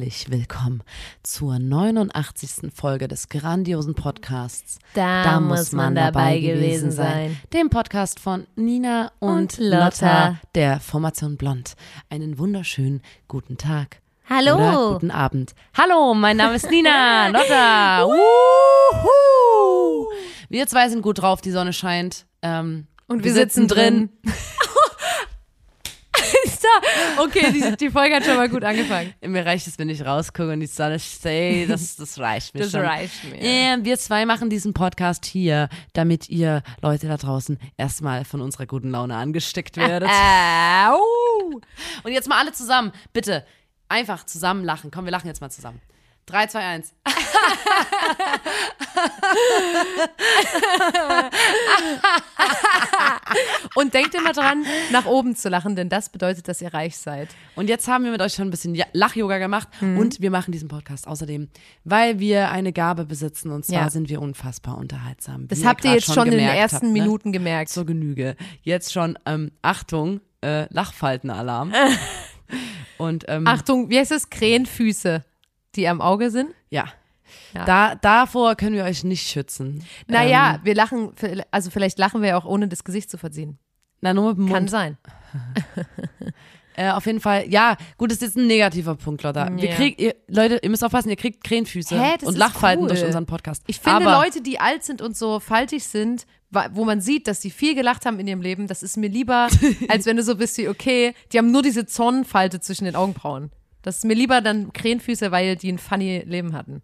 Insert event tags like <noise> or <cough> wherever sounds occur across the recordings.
Herzlich willkommen zur 89. Folge des grandiosen Podcasts. Da muss man dabei gewesen sein. Dem Podcast von Nina und, Und Lotta. Der Formation Blond. Einen wunderschönen guten Tag. Hallo. Oder guten Abend. Hallo, mein Name ist Nina. <laughs> Lotta. Wuhu. Wir zwei sind gut drauf, die Sonne scheint. Ähm, Und wir sitzen drin. Ist <laughs> da- <laughs> okay, die, die Folge hat schon mal gut angefangen. Mir reicht es, wenn ich rausgucke und die Sonne steht. Das, das reicht mir Das schon. reicht mir. Ähm, wir zwei machen diesen Podcast hier, damit ihr Leute da draußen erstmal von unserer guten Laune angesteckt werdet. Und jetzt mal alle zusammen, bitte. Einfach zusammen lachen. Komm, wir lachen jetzt mal zusammen. 3, 2, 1. Und denkt immer dran, nach oben zu lachen, denn das bedeutet, dass ihr reich seid. Und jetzt haben wir mit euch schon ein bisschen Lach-Yoga gemacht Mhm. und wir machen diesen Podcast außerdem, weil wir eine Gabe besitzen und zwar Ja. sind wir unfassbar unterhaltsam. Das habt ihr jetzt schon in den ersten habt, ne? Minuten gemerkt. Zur Genüge. Jetzt schon, ähm, Achtung, äh, Lachfaltenalarm. <laughs> und ähm, Achtung, wie heißt das? Krähenfüße, die am Auge sind? ja. Ja. Da, davor können wir euch nicht schützen. Naja, Ähm, wir lachen, also vielleicht lachen wir ja auch ohne das Gesicht zu verziehen. na, nur mit dem Kann Mund. sein. <laughs> Äh, auf jeden Fall, ja, gut, das ist jetzt ein negativer Punkt, Lotta. Wir Ja. kriegt, ihr, Leute, ihr müsst aufpassen, ihr kriegt Krähenfüße Hä, und Lachfalten cool. durch unseren Podcast. Ich finde Aber, Leute, die alt sind und so faltig sind, wo man sieht, dass die viel gelacht haben in ihrem Leben, das ist mir lieber, <laughs> als wenn du so bist wie, okay, die haben nur diese Zornfalte zwischen den Augenbrauen. Das ist mir lieber dann Krähenfüße, weil die ein funny Leben hatten.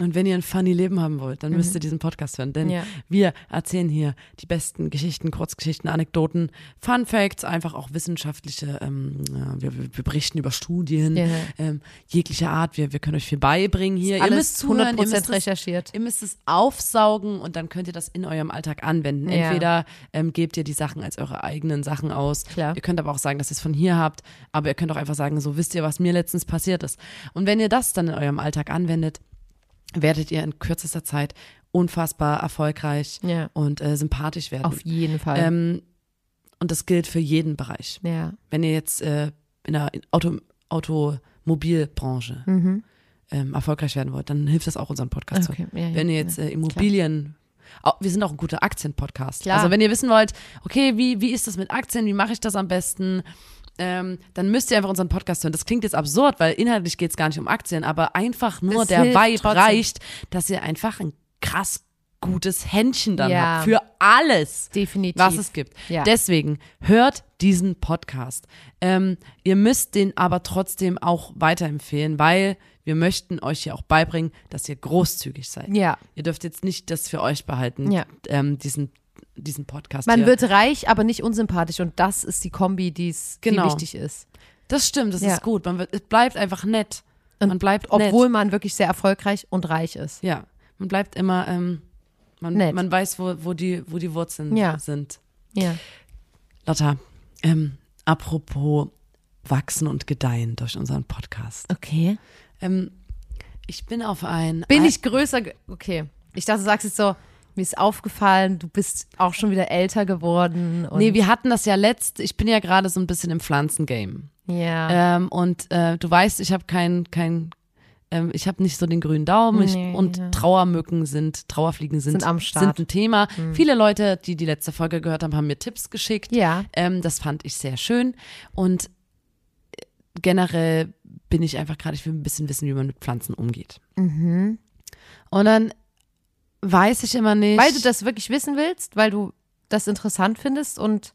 Und wenn ihr ein funny Leben haben wollt, dann müsst ihr diesen Podcast hören, denn Mhm. Ja. wir erzählen hier die besten Geschichten, Kurzgeschichten, Anekdoten, Fun Facts, einfach auch wissenschaftliche, ähm, ja, wir, wir berichten über Studien, Ja. ähm, jeglicher Art, wir, wir können euch viel beibringen hier. ihr müsst zuhören, ihr 100% müsst es recherchiert. Ihr müsst es aufsaugen und dann könnt ihr das in eurem Alltag anwenden. Entweder ähm, gebt ihr die Sachen als eure eigenen Sachen aus. Klar. Ihr könnt aber auch sagen, dass ihr es von hier habt. Aber ihr könnt auch einfach sagen, so wisst ihr, was mir letztens passiert ist. Und wenn ihr das dann in eurem Alltag anwendet, werdet ihr in kürzester Zeit unfassbar erfolgreich Ja. und äh, sympathisch werden. Auf jeden Fall. ähm, und das gilt für jeden Bereich. ja. Wenn ihr jetzt äh, in der Auto, Automobilbranche ähm, erfolgreich werden wollt, dann hilft das auch unseren Podcast. Mhm. Okay, ja, wenn ihr jetzt äh, Immobilien, Au- wir sind auch ein guter Aktienpodcast. Also wenn ihr wissen wollt, okay, wie, wie ist das mit Aktien, wie mache ich das am besten, ähm, dann müsst ihr einfach unseren Podcast hören. Das klingt jetzt absurd, weil inhaltlich geht es gar nicht um Aktien, aber einfach nur Es der Vibe trotzdem. reicht, dass ihr einfach ein krass gutes Händchen dann Ja. habt für alles Definitiv. was es gibt. Ja. Deswegen hört diesen Podcast. Ähm, ihr müsst den aber trotzdem auch weiterempfehlen, weil wir möchten euch hier auch beibringen, dass ihr großzügig seid. Ja. Ihr dürft jetzt nicht das für euch behalten, Ja. ähm, diesen, diesen Podcast Man hier. wird reich, aber nicht unsympathisch und das ist die Kombi, die's, Genau. die wichtig ist. das stimmt, das Ja. ist gut. Man wird, es bleibt einfach nett. Man bleibt Obwohl nett. man wirklich sehr erfolgreich und reich ist. Ja, man bleibt immer, ähm, man, Nett. man weiß, wo, wo, die, wo die Wurzeln Ja. sind. Ja. Lotta, ähm, apropos wachsen und gedeihen durch unseren Podcast. Okay. Ähm, ich bin auf ein. Bin ein, ich größer? Okay. Ich dachte, du sagst jetzt so, mir ist aufgefallen, du bist auch schon wieder älter geworden. Und Nee, wir hatten das ja letzt. Ich bin ja gerade so ein bisschen im Pflanzengame. ja. Ähm, und äh, du weißt, ich habe kein, kein, ähm, ich habe nicht so den grünen Daumen. Ich, Nee, und ja. Trauermücken sind, Trauerfliegen sind, Sind am Start. sind ein Thema. Viele Leute, die die letzte Folge gehört haben, haben mir Tipps geschickt. Ja. Ähm, das fand ich sehr schön. Und äh, generell bin ich einfach gerade, ich will ein bisschen wissen, wie man mit Pflanzen umgeht. Mhm. Und dann weiß ich immer nicht. Weil du das wirklich wissen willst, weil du das interessant findest und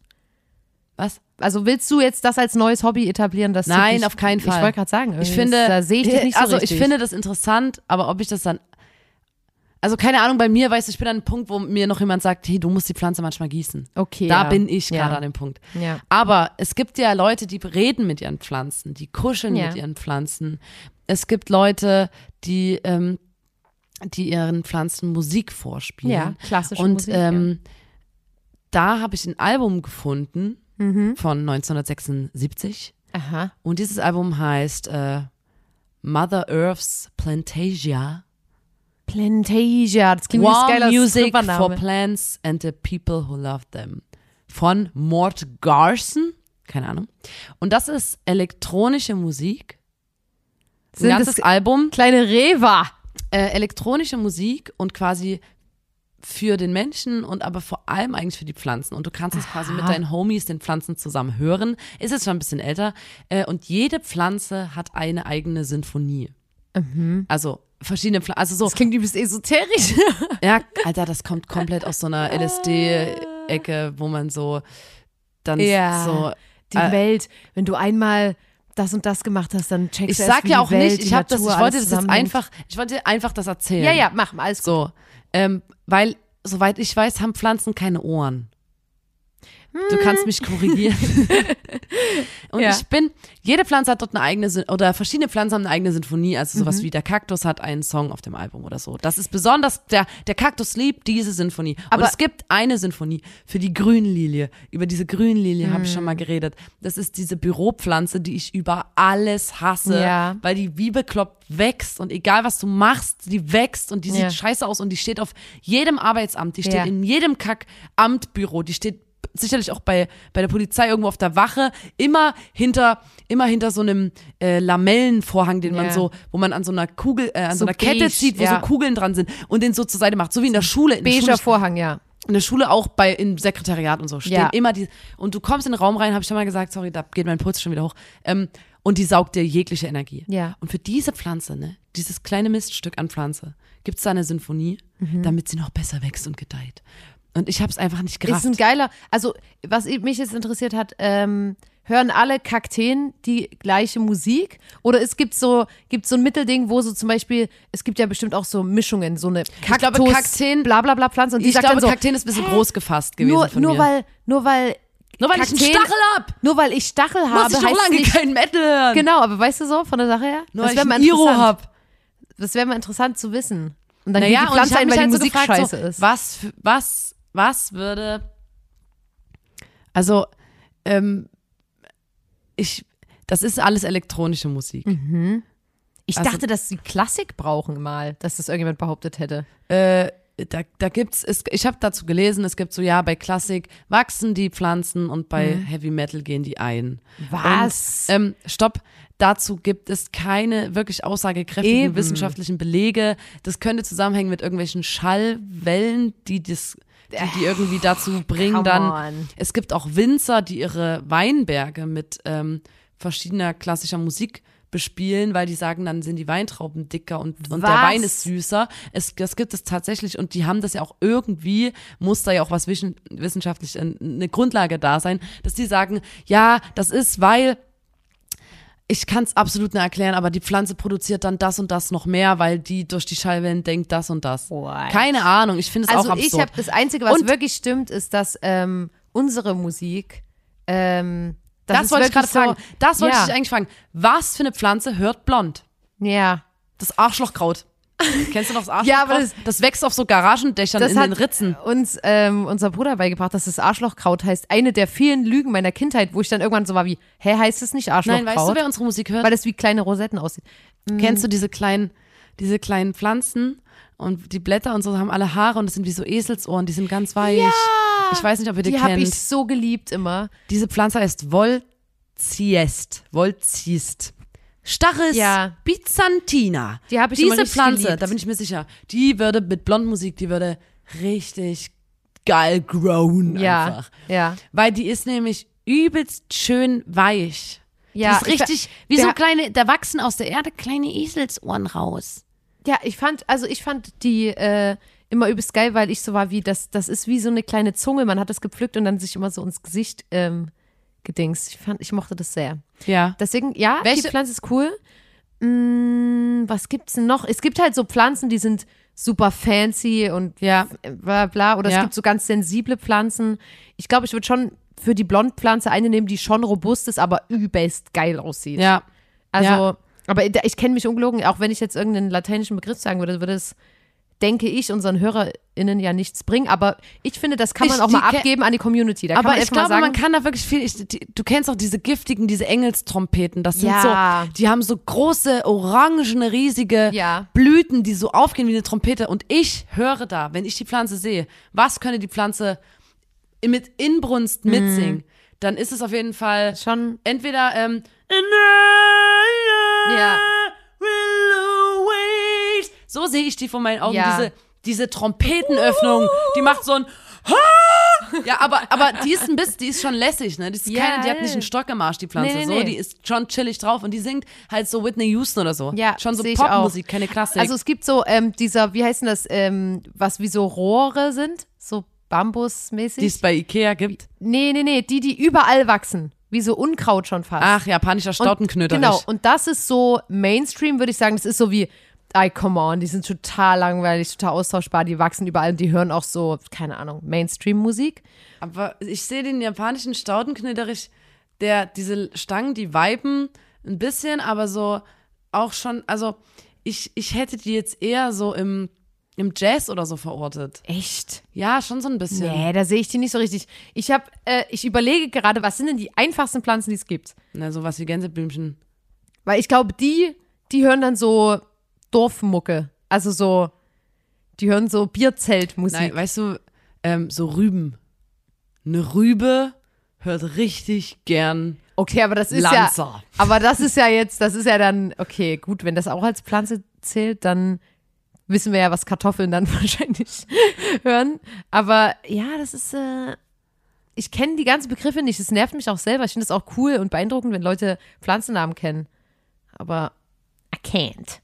Was? Also willst du jetzt das als neues Hobby etablieren? Das Nein, auf keinen Fall. Ich wollte gerade sagen, Ich irgendwie finde, da sehe ich dich nicht so also richtig. ich finde das interessant, aber ob ich das dann, also keine Ahnung, bei mir, weißt du, ich bin an einem Punkt, wo mir noch jemand sagt, hey, du musst die Pflanze manchmal gießen. okay, Da ja. bin ich ja. gerade an dem Punkt. Ja. Aber es gibt ja Leute, die reden mit ihren Pflanzen, die kuscheln Ja. mit ihren Pflanzen. Es gibt Leute, die, ähm, die ihren Pflanzen Musik vorspielen. Ja, klassische Und Musik. ähm, da habe ich ein Album gefunden ja. mhm. von 1976. Aha. Und dieses Album heißt äh, Mother Earth's Plantasia. Plantasia, das klingt Warm geiler Music for. Plants and the People Who Love Them. Von Mort Garson. Keine Ahnung. Und das ist elektronische Musik. Ein Sind ganzes das Album. Kleine Reva. Äh, elektronische Musik und quasi für den Menschen und aber vor allem eigentlich für die Pflanzen. Und du kannst es quasi mit deinen Homies, den Pflanzen zusammen hören. Ist jetzt schon ein bisschen älter. Äh, und jede Pflanze hat eine eigene Sinfonie. Also verschiedene Pflanzen. Also so, Das klingt übelst esoterisch. <laughs> ja, Alter, das kommt komplett aus so einer LSD-Ecke, wo man so dann Ja. so. Die Äh, Welt, wenn du einmal das und das gemacht hast, dann checkst Ich du erst, sag ja auch Welt, nicht, ich habe das, ich wollte das jetzt einfach, ich wollte einfach das erzählen. Ja, ja, mach mal, alles gut. So, ähm, weil, soweit ich weiß, haben Pflanzen keine Ohren. Du kannst mich korrigieren. <laughs> Und Ja. ich bin, jede Pflanze hat dort eine eigene, oder verschiedene Pflanzen haben eine eigene Sinfonie, also Mhm. sowas wie der Kaktus hat einen Song auf dem Album oder so. Das ist besonders, der, der Kaktus liebt diese Sinfonie. Aber- Und es gibt eine Sinfonie für die Grünlilie. Über diese Grünlilie habe ich Mhm. schon mal geredet. Das ist diese Büropflanze, die ich über alles hasse, Ja. weil die wie bekloppt wächst und egal was du machst, die wächst und die sieht Ja. scheiße aus und die steht auf jedem Arbeitsamt, die steht in jedem Kackamtbüro, die steht sicherlich auch bei, bei der Polizei irgendwo auf der Wache, immer hinter, immer hinter so einem äh, Lamellenvorhang, den man Ja. so, wo man an so einer Kugel, äh, an so, So einer Kette beige, zieht, wo ja. so Kugeln dran sind und den so zur Seite macht, so wie in der Schule. In der Schule Beiger Vorhang, ja. in der Schule auch bei im Sekretariat und so stehen Ja. immer die und du kommst in den Raum rein, habe ich schon mal gesagt, sorry, da geht mein Puls schon wieder hoch. Ähm, und die saugt dir jegliche Energie. Ja. Und für diese Pflanze, ne, dieses kleine Miststück an Pflanze, gibt's da eine Sinfonie, Mhm. damit sie noch besser wächst und gedeiht. Und ich habe es einfach nicht Ist gerafft. ein geiler, also was mich jetzt interessiert hat, ähm, hören alle Kakteen die gleiche Musik? Oder es gibt so, gibt so ein Mittelding, wo so zum Beispiel, es gibt ja bestimmt auch so Mischungen, so eine Kaktus, glaube, Kakteen- bla bla bla Pflanze und die ich glaube, so, Kakteen ist ein bisschen groß gefasst gewesen nur, von nur mir. weil, nur weil, nur weil ich einen Kakteen- Stachel hab, nur weil ich Stachel muss habe, ich doch heißt lange nicht, kein Metal hören. genau, aber weißt du so, von der Sache her? Nur das weil wäre ich mal einen Iro interessant. hab. Das wäre mal interessant zu wissen. Und dann Naja, die und Pflanze ich ein, weil die halt so Musik gefragt, scheiße so, ist. was, was, was würde, also, ähm, ich, das ist alles elektronische Musik. Ich also- dachte, dass sie Klassik brauchen mal, dass das irgendjemand behauptet hätte. Äh, da, da gibt's, es, ich habe dazu gelesen, es gibt so, ja, bei Klassik wachsen die Pflanzen und bei Heavy Metal gehen die ein. Was? Und, ähm, stopp. Dazu gibt es keine wirklich aussagekräftigen Eben. wissenschaftlichen Belege. Das könnte zusammenhängen mit irgendwelchen Schallwellen, die das, die, die irgendwie dazu bringen, come dann. on. Es gibt auch Winzer, die ihre Weinberge mit ähm, verschiedener klassischer Musik bespielen, weil die sagen, dann sind die Weintrauben dicker und, und der? Wein ist süßer. Es, das gibt es tatsächlich und die haben das ja auch irgendwie, muss da ja auch was wissenschaftlich äh, eine Grundlage da sein, dass die sagen, ja, das ist, weil ich kann es absolut nicht erklären, aber die Pflanze produziert dann das und das noch mehr, weil die durch die Schallwellen denkt das und das. What? Keine Ahnung, ich finde es Also auch ich absurd. habe das Einzige, was Und- wirklich stimmt, ist, dass ähm, unsere Musik ähm, das, das wollte ich gerade fragen. Das wollte ja. ich dich eigentlich fragen. Was für eine Pflanze hört blond? Ja, Das Arschlochkraut. Kennst du noch das Arschlochkraut? Ja, aber das- das wächst auf so Garagendächern das in hat den Ritzen. uns ähm, unser Bruder beigebracht, dass das Arschlochkraut heißt. Eine der vielen Lügen meiner Kindheit, wo ich dann irgendwann so war wie, hä, heißt es nicht Arschlochkraut? Nein, weißt du, wer unsere Musik hört? Weil es wie kleine Rosetten aussieht. Kennst du diese kleinen, diese kleinen Pflanzen und die Blätter und so haben alle Haare und das sind wie so Eselsohren, die sind ganz weich. Ja! Ich weiß nicht, ob ihr die, Die habe kennt. ich so geliebt immer. Diese Pflanze heißt Volziest. Volziest. Stachys Ja. byzantina. Die habe ich Diese Pflanze, geliebt. da bin ich mir sicher, die würde mit Blondmusik, die würde richtig geil grown Ja, einfach. ja. Weil die ist nämlich übelst schön weich. Ja, die ist ich- richtig, wie wir- so kleine, da wachsen aus der Erde kleine Eselsohren raus. Ja, ich fand, also ich fand die äh, immer übelst geil, weil ich so war wie, das, das ist wie so eine kleine Zunge. Man hat das gepflückt und dann sich immer so ins Gesicht ähm, gedings. Ich fand, ich mochte das sehr. Ja. Deswegen, ja, Welche- die Pflanze ist cool. Mm, was gibt's denn noch? Es gibt halt so Pflanzen, die sind super fancy und Ja. bla bla. Oder Ja. es gibt so ganz sensible Pflanzen. Ich glaube, ich würde schon für die Blondpflanze eine nehmen, die schon robust ist, aber übelst geil aussieht. Ja. Also, Ja. aber ich kenne mich ungelogen, auch wenn ich jetzt irgendeinen lateinischen Begriff sagen würde, würde es, denke ich, unseren HörerInnen ja nichts bringen. Aber ich finde, das kann man Ich- auch mal abgeben an die Community. Da Aber ich glaube, sagen, man kann da wirklich viel. Ich, die, du kennst auch diese giftigen, diese Engelstrompeten. Das sind Ja. so, die haben so große, orangene, riesige Ja. Blüten, die so aufgehen wie eine Trompete. Und ich höre da, wenn ich die Pflanze sehe, was könnte die Pflanze mit Inbrunst Mhm. mitsingen, dann ist es auf jeden Fall schon, entweder ähm, Ja. So sehe ich die vor meinen Augen. Ja. Diese, diese Trompetenöffnung, die macht so ein ja, aber, aber die ist ein bisschen, die ist schon lässig, ne? Die, ist Ja. keine, die hat nicht einen Stock im Arsch, die Pflanze. Nee, nee, so, die ist schon chillig drauf und die singt halt so Whitney Houston oder so. Ja, schon so Popmusik, keine Klassik. Also es gibt so ähm, dieser, wie heißt denn das, ähm, was wie so Rohre sind, so Bambusmäßig. die es bei Ikea gibt. nee, nee, nee, die, die überall wachsen, wie so Unkraut schon fast. Ach, japanischer Stautenknöter. Genau, und das ist so Mainstream, würde ich sagen. Das ist so wie, ey, come on, die sind total langweilig, total austauschbar, die wachsen überall und die hören auch so, keine Ahnung, Mainstream-Musik. Aber ich sehe den japanischen Staudenknöterich, der, diese Stangen, die viben ein bisschen, aber so auch schon, also ich, ich hätte die jetzt eher so im, im Jazz oder so verortet. Echt? Ja, schon so ein bisschen. Nee, da sehe ich die nicht so richtig. Ich habe, äh, ich überlege gerade, was sind denn die einfachsten Pflanzen, die es gibt? Na, sowas wie Gänseblümchen. Weil ich glaube, die, die hören dann so Dorfmucke. Also so, die hören so Bierzeltmusik. Nein, weißt du, ähm, so Rüben. Eine Rübe hört richtig gern Okay, aber das ist ja, Lanza. aber das ist ja jetzt, das ist ja dann, okay, gut, wenn das auch als Pflanze zählt, dann wissen wir ja, was Kartoffeln dann <laughs> wahrscheinlich hören. Aber ja, das ist, äh, ich kenne die ganzen Begriffe nicht. Es nervt mich auch selber. Ich finde es auch cool und beeindruckend, wenn Leute Pflanzennamen kennen. Aber I can't.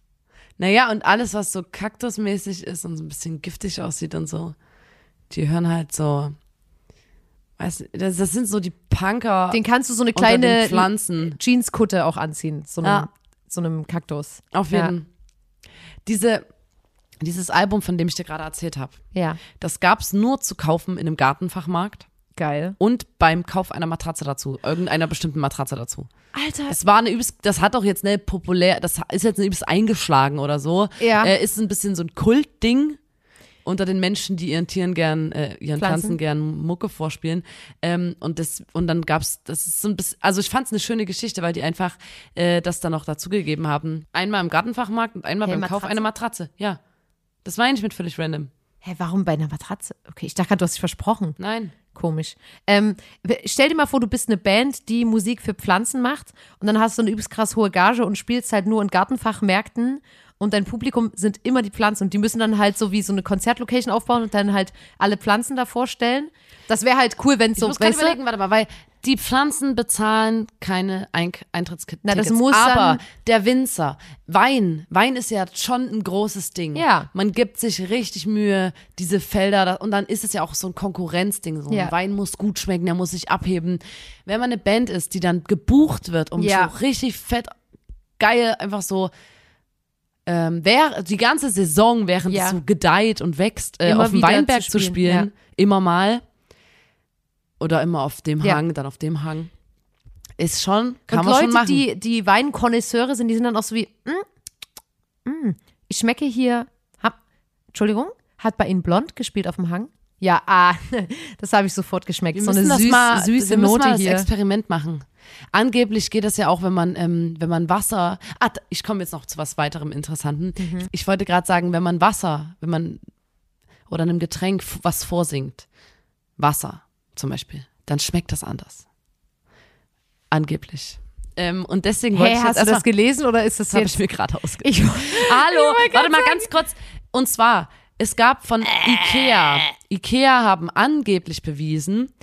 Naja, und alles, was so kaktusmäßig ist und so ein bisschen giftig aussieht und so, die hören halt so, weißt du, das, das sind so die Punker Den kannst du so eine kleine Pflanzen. Jeanskutte auch anziehen, so einem, Ja. so einem Kaktus. Auf jeden Diese, dieses Album, von dem ich dir gerade erzählt habe, Ja, das gab's nur zu kaufen in einem Gartenfachmarkt geil. und beim Kauf einer Matratze dazu, irgendeiner bestimmten Matratze dazu. Alter, Es war eine übelst, das hat auch jetzt eine populär, das ist jetzt eine übelst eingeschlagen oder so. Ja. Äh, ist ein bisschen so ein Kultding unter den Menschen, die ihren Tieren gern, äh, ihren Pflanzen. Pflanzen gern Mucke vorspielen. Ähm, und das, und dann gab's, das ist so ein bisschen, also ich fand's eine schöne Geschichte, weil die einfach äh, das dann noch dazugegeben haben. Einmal im Gartenfachmarkt und einmal Hey, beim Kauf Matratze? einer Matratze. Ja. Das war eigentlich mit völlig random. hä, warum bei einer Matratze? Okay, ich dachte gerade, du hast dich versprochen. Nein. Komisch. Ähm, stell dir mal vor, du bist eine Band, die Musik für Pflanzen macht und dann hast du eine übelst krass hohe Gage und spielst halt nur in Gartenfachmärkten und dein Publikum sind immer die Pflanzen und die müssen dann halt so wie so eine Konzertlocation aufbauen und dann halt alle Pflanzen da vorstellen. Das wäre halt cool, wenn Ich so, muss gerade überlegen, warte mal, weil die Pflanzen bezahlen keine Ein Eintrittstickets. Na, das muss aber der Winzer, Wein, Wein ist ja schon ein großes Ding. Ja. Man gibt sich richtig Mühe, diese Felder, und dann ist es ja auch so ein Konkurrenzding. So. Ja. Ein Wein muss gut schmecken, der muss sich abheben. Wenn man eine Band ist, die dann gebucht wird, um Ja. so richtig fett, geil, einfach so ähm, wer, die ganze Saison, während Ja. es so gedeiht und wächst, äh, auf dem Weinberg zu zu spielen, spielen, immer mal oder immer auf dem Ja. Hang, dann auf dem Hang, ist schon, kann und man Leute, schon machen. die, die Weinkonnoisseure sind, die sind dann auch so wie, mm, mm, ich schmecke hier, hab, Entschuldigung, hat bei Ihnen Blond gespielt auf dem Hang? Ja, ah, <laughs> das habe ich sofort geschmeckt. wir so eine süß, mal, süße wir Note mal das hier. Experiment machen. Angeblich geht das ja auch, wenn man, ähm, wenn man Wasser. Ah, ich komme jetzt noch zu was weiterem Interessanten. Mhm. Ich wollte gerade sagen, wenn man Wasser, wenn man oder einem Getränk was vorsingt, Wasser zum Beispiel, dann schmeckt das anders. Angeblich. Ähm, und deswegen wollte Hey, ich hast jetzt du das gelesen oder ist das habe ich mir gerade ausgedacht. <laughs> Hallo, warte mal ganz kurz. Und zwar, es gab von Ikea, Ikea haben angeblich bewiesen,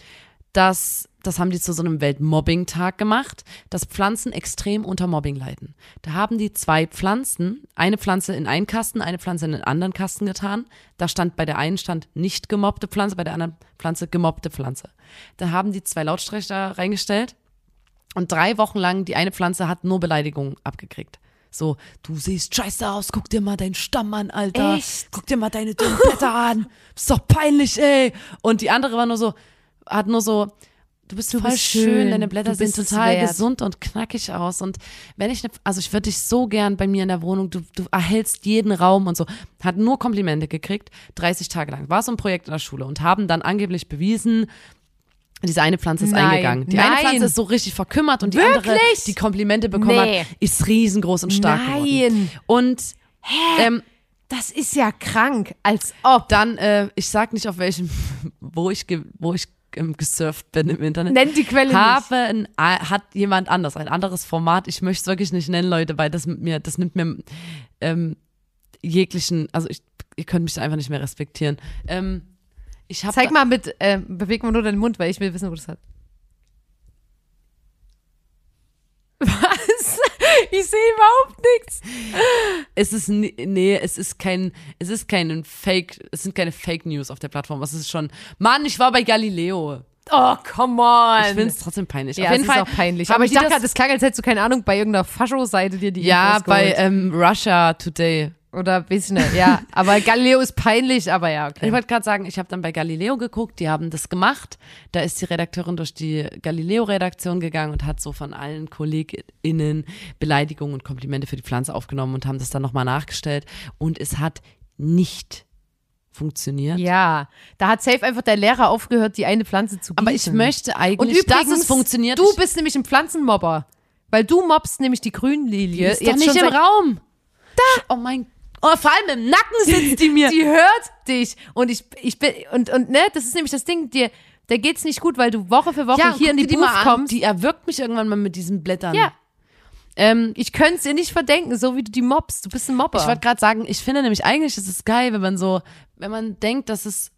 dass, das haben die zu so einem Weltmobbing-Tag gemacht, dass Pflanzen extrem unter Mobbing leiden. Da haben die zwei Pflanzen, eine Pflanze in einen Kasten, eine Pflanze in einen anderen Kasten getan. Da stand bei der einen stand nicht gemobbte Pflanze, bei der anderen Pflanze gemobbte Pflanze. Da haben die zwei Lautsprecher reingestellt Und drei Wochen lang, die eine Pflanze hat nur Beleidigungen abgekriegt. So, du siehst scheiße aus, guck dir mal deinen Stamm an, Alter. Echt? Guck dir mal deine dünnen Blätter an. Ist doch peinlich, ey. Und die andere war nur so, hat nur so, du bist voll bist schön, schön, deine Blätter du sehen es total wert. gesund und knackig aus. Und wenn ich, ne, also ich würde dich so gern bei mir in der Wohnung, du, du erhältst jeden Raum und so. Hat nur Komplimente gekriegt, 30 Tage lang. War so ein Projekt in der Schule und haben dann angeblich bewiesen, diese eine Pflanze ist Nein, eingegangen. Die eine nein. Pflanze ist so richtig verkümmert und die andere, Wirklich? die Komplimente bekommen Nee. hat, ist riesengroß und stark geworden. Nein. Und ähm, Das ist ja krank, als ob. dann, äh, ich sag nicht auf welchem, <laughs> wo ich, wo ich gesurft bin im Internet. Nenn die Quelle nicht. habe ein, äh, hat jemand anders, ein anderes Format. Ich möchte es wirklich nicht nennen, Leute, weil das mir, das nimmt mir ähm, jeglichen, also ich, ihr könnt mich einfach nicht mehr respektieren. Ähm, Zeig mal mit, äh, beweg mal nur deinen Mund, weil ich will wissen, wo das hat. Was? Ich sehe überhaupt nichts. es ist nee, es ist kein, es ist kein Fake, es sind keine Fake News auf der Plattform. Es ist schon, Mann, ich war bei Galileo. Oh, come on. Ich finde es trotzdem peinlich. ja, auf jeden es Fall ist auch peinlich. Aber ich dachte das- gerade, das klang, als hättest du keine Ahnung, bei irgendeiner Fascho-Seite dir die ja, Infos bei ähm, Russia Today. Oder ich nicht, ja. <laughs> Aber Galileo ist peinlich, aber ja, okay. Ich wollte gerade sagen, ich habe dann bei Galileo geguckt, die haben das gemacht. Da ist die Redakteurin durch die Galileo-Redaktion gegangen und hat so von allen KollegInnen Beleidigungen und Komplimente für die Pflanze aufgenommen und haben das dann nochmal nachgestellt. Und es hat nicht funktioniert. Ja, da hat safe einfach der Lehrer aufgehört, die eine Pflanze zu bieten. Aber ich möchte Und eigentlich, übrigens, dass es funktioniert. du bist nämlich ein Pflanzenmobber. Weil du mobst nämlich die Grünlilie. Die ist doch nicht im Raum. Da. Oh mein Oh, vor allem im Nacken sitzt die mir. <laughs> Die hört dich. Und ich, ich bin, und, und ne, das ist nämlich das Ding, dir, der geht's nicht gut, weil du Woche für Woche ja, hier in die, dir Booth kommst. Die erwürgt mich irgendwann mal mit diesen Blättern. Ja. Ähm, Ich könnte es dir nicht verdenken, so wie du die mobst. Du bist ein Mobber. Ich wollte gerade sagen, ich finde nämlich eigentlich ist es geil, wenn man so, wenn man denkt, dass es,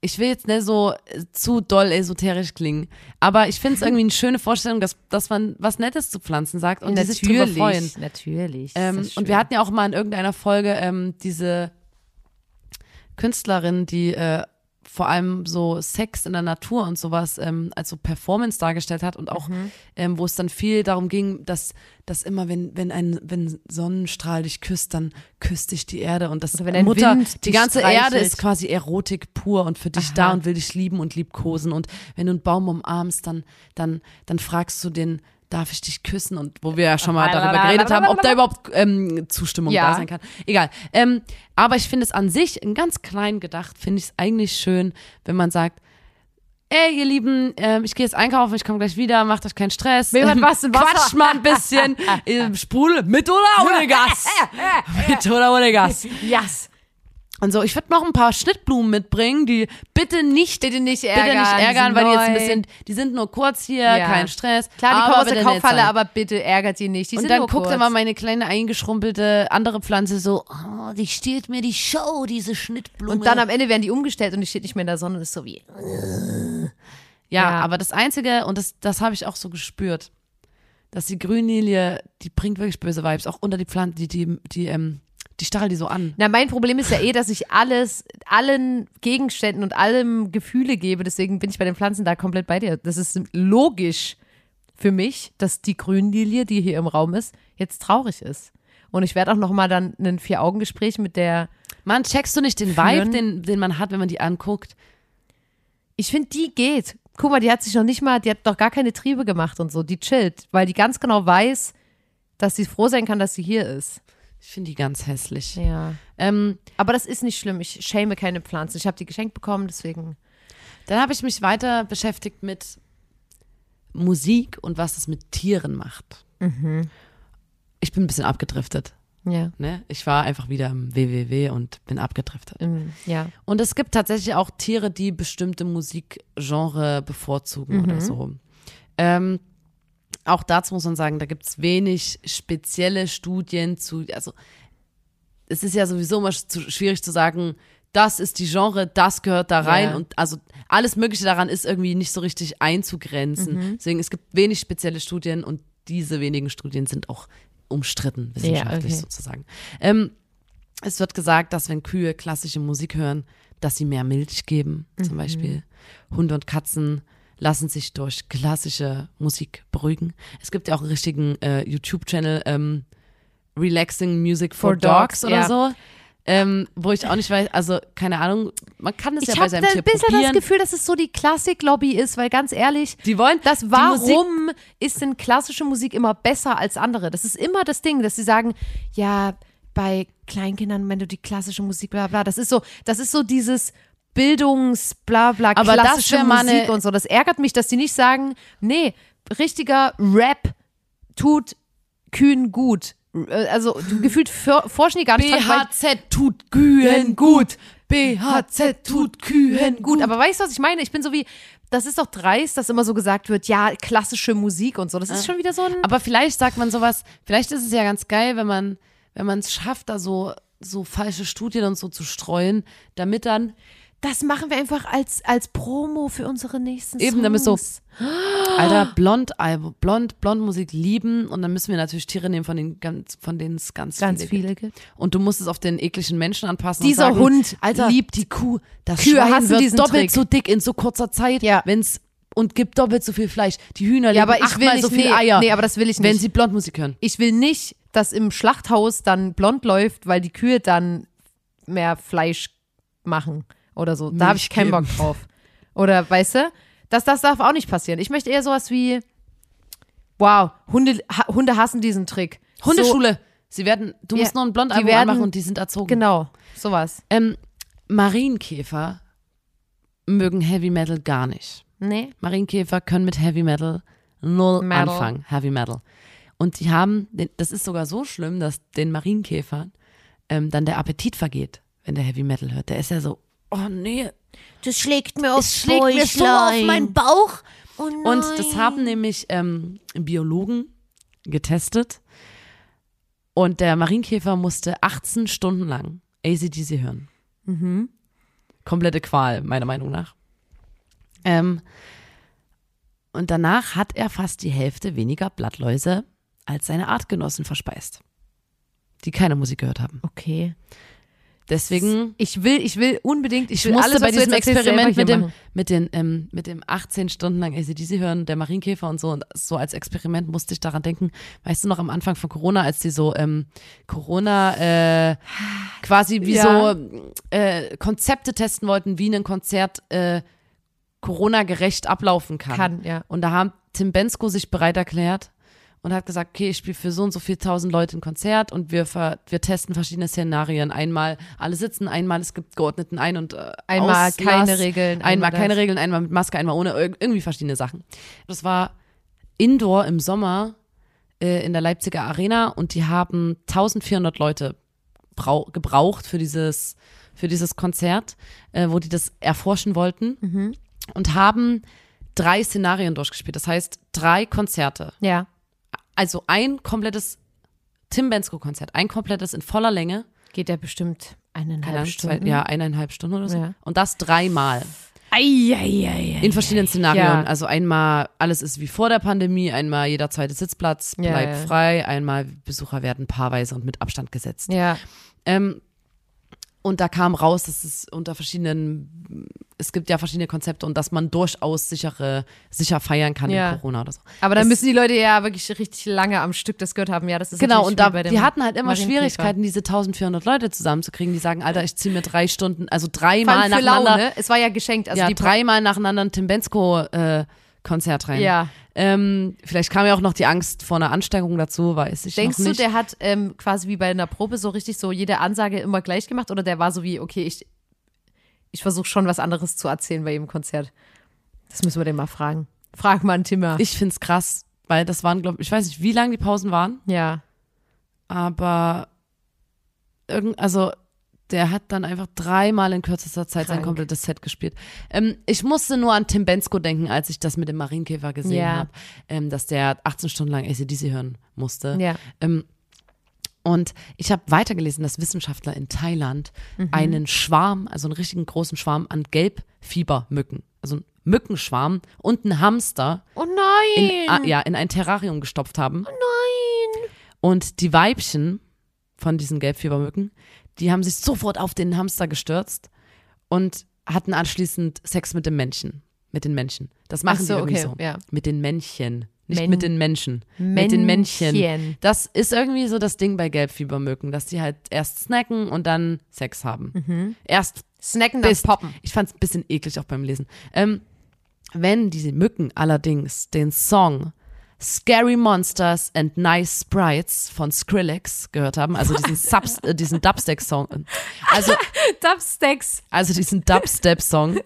ich will jetzt nicht so äh, zu doll esoterisch klingen, aber ich finde es irgendwie eine schöne Vorstellung, dass, dass man was Nettes zu Pflanzen sagt und die sich drüber freuen. Natürlich. Ähm, und wir hatten ja auch mal in irgendeiner Folge ähm, diese Künstlerin, die äh, vor allem so Sex in der Natur und sowas ähm, als so Performance dargestellt hat und auch, Mhm. ähm, wo es dann viel darum ging, dass, dass immer, wenn, wenn ein wenn Sonnenstrahl dich küsst, dann küsst dich die Erde und das wenn ein Mutter, Wind die ganze streichelt. Erde ist quasi Erotik pur und für dich Aha. da und will dich lieben und liebkosen und wenn du einen Baum umarmst, dann, dann, dann fragst du den, darf ich dich küssen? Und wo wir ja schon mal darüber geredet haben, ob da überhaupt ähm, Zustimmung Ja. da sein kann. Egal. Ähm, aber ich finde es an sich, in ganz klein gedacht, finde ich es eigentlich schön, wenn man sagt, Ey, ihr Lieben, ähm, ich gehe jetzt einkaufen, ich komme gleich wieder, macht euch keinen Stress. Will Ähm, was in Wasser? Quatscht mal ein bisschen. <laughs> ähm, Sprudel mit oder ohne Gas? <laughs> mit oder ohne Gas? Yes. Und so, ich würde noch ein paar Schnittblumen mitbringen, die bitte nicht, Bitte nicht bitte ärgern. nicht ärgern, weil die sind jetzt ein bisschen, die sind nur kurz hier, Ja. kein Stress. Klar, die kommen aus der bitte Kaufhalle, sein. aber bitte ärgert die nicht. Die Und dann guckt kurz. immer meine kleine eingeschrumpelte andere Pflanze so, oh, die stiehlt mir die Show, diese Schnittblume. Und dann am Ende werden die umgestellt und die steht nicht mehr in der Sonne und ist so wie. ja, Ja. aber das Einzige, und das, das habe ich auch so gespürt, dass die Grünlilie, die bringt wirklich böse Vibes, auch unter die Pflanzen, die, die, die, ähm, die stachelt die so an. Na, mein Problem ist ja eh, dass ich alles, allen Gegenständen und allem Gefühle gebe. Deswegen bin ich bei den Pflanzen da komplett bei dir. Das ist logisch für mich, dass die Grünlilie, die hier im Raum ist, jetzt traurig ist. Und ich werde auch noch mal dann ein Vier-Augen-Gespräch mit der. Mann, checkst du nicht den Führen. Vibe, den, den man hat, wenn man die anguckt? Ich finde, die geht. Guck mal, die hat sich noch nicht mal, die hat doch gar keine Triebe gemacht und so. Die chillt, weil die ganz genau weiß, dass sie froh sein kann, dass sie hier ist. Ich finde die ganz hässlich. Ja. Ähm, Aber das ist nicht schlimm. Ich schäme keine Pflanzen. Ich habe die geschenkt bekommen, deswegen. dann habe ich mich weiter beschäftigt mit Musik und was es mit Tieren macht. Ich bin ein bisschen abgedriftet. Ja. Ne? Ich war einfach wieder im WWW und bin abgedriftet. Mm, Ja. Und es gibt tatsächlich auch Tiere, die bestimmte Musikgenre bevorzugen oder so. Ähm, auch dazu muss man sagen, da gibt es wenig spezielle Studien zu, also es ist ja sowieso immer zu, schwierig zu sagen, das ist die Genre, das gehört da rein Ja. und also alles Mögliche daran ist irgendwie nicht so richtig einzugrenzen. Deswegen, es gibt wenig spezielle Studien und diese wenigen Studien sind auch umstritten, wissenschaftlich okay. sozusagen. Ähm, es wird gesagt, dass wenn Kühe klassische Musik hören, dass sie mehr Milch geben, zum Beispiel. Hunde und Katzen lassen sich durch klassische Musik beruhigen. Es gibt ja auch einen richtigen äh, YouTube-Channel, ähm, Relaxing Music for, For Dogs, Dogs, oder ja. so. Ähm, wo ich auch nicht weiß, also keine Ahnung, man kann es ja Ich bei habe seinem ein Tier bisschen probieren. das Gefühl, dass es so die Klassik-Lobby ist, weil ganz ehrlich, die wollen das die Musik warum ist denn klassische Musik immer besser als andere? Das ist immer das Ding, dass sie sagen, ja, bei Kleinkindern, wenn du die klassische Musik, bla bla, das ist so, das ist so dieses Bildungs, bla bla, Aber das klassische mal Musik eine- und so. Das ärgert mich, dass die nicht sagen, nee, richtiger Rap tut kühn gut. Äh, Also du gefühlt for- forschen die gar nicht dran, BHZ tut Kühen gut. BHZ tut Kühen gut, gut. aber weißt du, was ich meine? Ich bin so wie, das ist doch dreist, dass immer so gesagt wird, ja, klassische Musik und so. Das ist schon wieder so ein. Aber vielleicht sagt man sowas, vielleicht ist es ja ganz geil, wenn man, wenn man es schafft, da so, so falsche Studien und so zu streuen, damit dann Das machen wir einfach als, als Promo für unsere nächsten Eben, Songs. damit so- <gasps> Alter, Blond, Blond, Blond Musik lieben und dann müssen wir natürlich Tiere nehmen, von denen, ganz, von denen es ganz, Ganz viele, viele gibt. gibt. Und du musst es auf den ekligen Menschen anpassen. Dieser sagen, Hund Alter, liebt die Kuh. Das Kühe Schwein hassen wird doppelt Trick. so dick in so kurzer Zeit, Ja. wenn's und gibt doppelt so viel Fleisch. Die Hühner Ja, aber ich will achtmal nicht, so viel nee, Eier, nee, aber das will ich wenn nicht. sie Blondmusik hören. Ich will nicht, dass im Schlachthaus dann blond läuft, weil die Kühe dann mehr Fleisch machen oder so. Da habe ich keinen Bock drauf. Oder weißt du, das, das darf auch nicht passieren. Ich möchte eher sowas wie, wow, Hunde, Hunde hassen diesen Trick. Hundeschule. sie werden, du Ja, musst nur ein Blondalbum werden- anmachen und die sind erzogen. So, genau, sowas. Ähm, Marienkäfer mögen Heavy Metal gar nicht. Nee. Marienkäfer können mit Heavy Metal null Metal. anfangen. Heavy Metal. Und die haben, das ist sogar so schlimm, dass den Marienkäfern ähm, dann der Appetit vergeht, wenn der Heavy Metal hört. Der ist ja so, oh nee, Das schlägt mir es schlägt mir so auf meinen Bauch. Oh Und das haben nämlich ähm, Biologen getestet. Und der Marienkäfer musste 18 Stunden lang ACDC hören. Mhm. Komplette Qual, meiner Meinung nach. Ähm, und danach hat er fast die Hälfte weniger Blattläuse als seine Artgenossen verspeist, die keine Musik gehört haben. Okay. Deswegen Ich will, ich will unbedingt, ich, ich will musste alles, bei diesem Experiment mit dem, mit, den, ähm, mit dem 18 Stunden lang ACDC hören, der Marienkäfer und so, und so als Experiment musste ich daran denken, weißt du noch am Anfang von Corona, als die so ähm, Corona äh, quasi wie Ja. so äh, Konzepte testen wollten, wie ein Konzert äh, Corona-gerecht ablaufen kann. Kann, ja. Und da haben Tim Bensko sich bereit erklärt und hat gesagt, okay, ich spiele für so und so viel tausend Leute ein Konzert und wir, ver wir testen verschiedene Szenarien. Einmal alle sitzen, einmal es gibt geordneten Ein- und äh, Einmal Auslass, keine Regeln, einmal einmal keine. Regeln, einmal mit Maske, einmal ohne, irg- irgendwie verschiedene Sachen. Das war Indoor im Sommer äh, in der Leipziger Arena und die haben 1400 Leute brau gebraucht für dieses, für dieses Konzert, äh, wo die das erforschen wollten Mhm. und haben drei Szenarien durchgespielt. Das heißt, drei Konzerte. Ja. Also ein komplettes Tim Bensko-Konzert, ein komplettes in voller Länge. Geht ja bestimmt eineinhalb Ahnung, zwei, Stunden. ja, eineinhalb Stunden oder so. Ja. Und das dreimal. Eieiei. In verschiedenen Szenarien. Ja. Also einmal alles ist wie vor der Pandemie, einmal jeder zweite Sitzplatz bleibt ja. frei, einmal Besucher werden paarweise und mit Abstand gesetzt. Ja. Ähm, und da kam raus, dass es unter verschiedenen, es gibt ja verschiedene Konzepte und dass man durchaus sichere, sicher feiern kann Ja. in Corona oder so. Aber dann Es- müssen die Leute ja wirklich richtig lange am Stück das gehört haben. Ja, das ist Genau, und da, die hatten halt immer. Schwierigkeiten, diese 1400 Leute zusammenzukriegen, die sagen, Alter, ich ziehe mir drei Stunden, also dreimal nacheinander, Laune. Es war ja geschenkt. Also ja, die dreimal nacheinander ein Tim Bensko äh, Konzert rein. Ja. Ähm, vielleicht kam ja auch noch die Angst vor einer Ansteckung dazu, weiß ich Denkst noch du, nicht. der hat ähm, quasi wie bei einer Probe so richtig so jede Ansage immer gleich gemacht oder der war so wie, okay, ich, ich versuche schon was anderes zu erzählen bei jedem Konzert? Das müssen wir den mal fragen. Frag mal einen Timmer. ich find's krass, weil das waren, glaube ich, weiß nicht, wie lang die Pausen waren, ja. aber irgend, also der hat dann einfach dreimal in kürzester Zeit sein Krank. komplettes Set gespielt. Ähm, ich musste nur an Tim Bensko denken, als ich das mit dem Marienkäfer gesehen Ja. habe, ähm, dass der 18 Stunden lang ACDC hören musste. Ja. Ähm, und ich habe weitergelesen, dass Wissenschaftler in Thailand Mhm. einen Schwarm, also einen richtigen großen Schwarm an Gelbfiebermücken, also einen Mückenschwarm und einen Hamster Oh nein! in, ah, ja, in ein Terrarium gestopft haben. Oh nein! Und die Weibchen von diesen Gelbfiebermücken, die haben sich sofort auf den Hamster gestürzt und hatten anschließend Sex mit dem Männchen. Mit den Menschen. Das machen Ach so, die irgendwie okay, so. ja. Mit den Männchen. Nicht Men- mit den Menschen. Mit den Männchen. Männchen. Das ist irgendwie so das Ding bei Gelbfiebermücken, dass die halt erst snacken und dann Sex haben. Mhm. Erst Snacken, dann bis poppen. Ich fand es ein bisschen eklig auch beim Lesen. Ähm, wenn diese Mücken allerdings den Song Scary Monsters and Nice Sprites von Skrillex gehört haben, also diesen, Subs, äh, diesen Dubstep-Song, also, <laughs> Dubstacks. also diesen Dubstep-Song,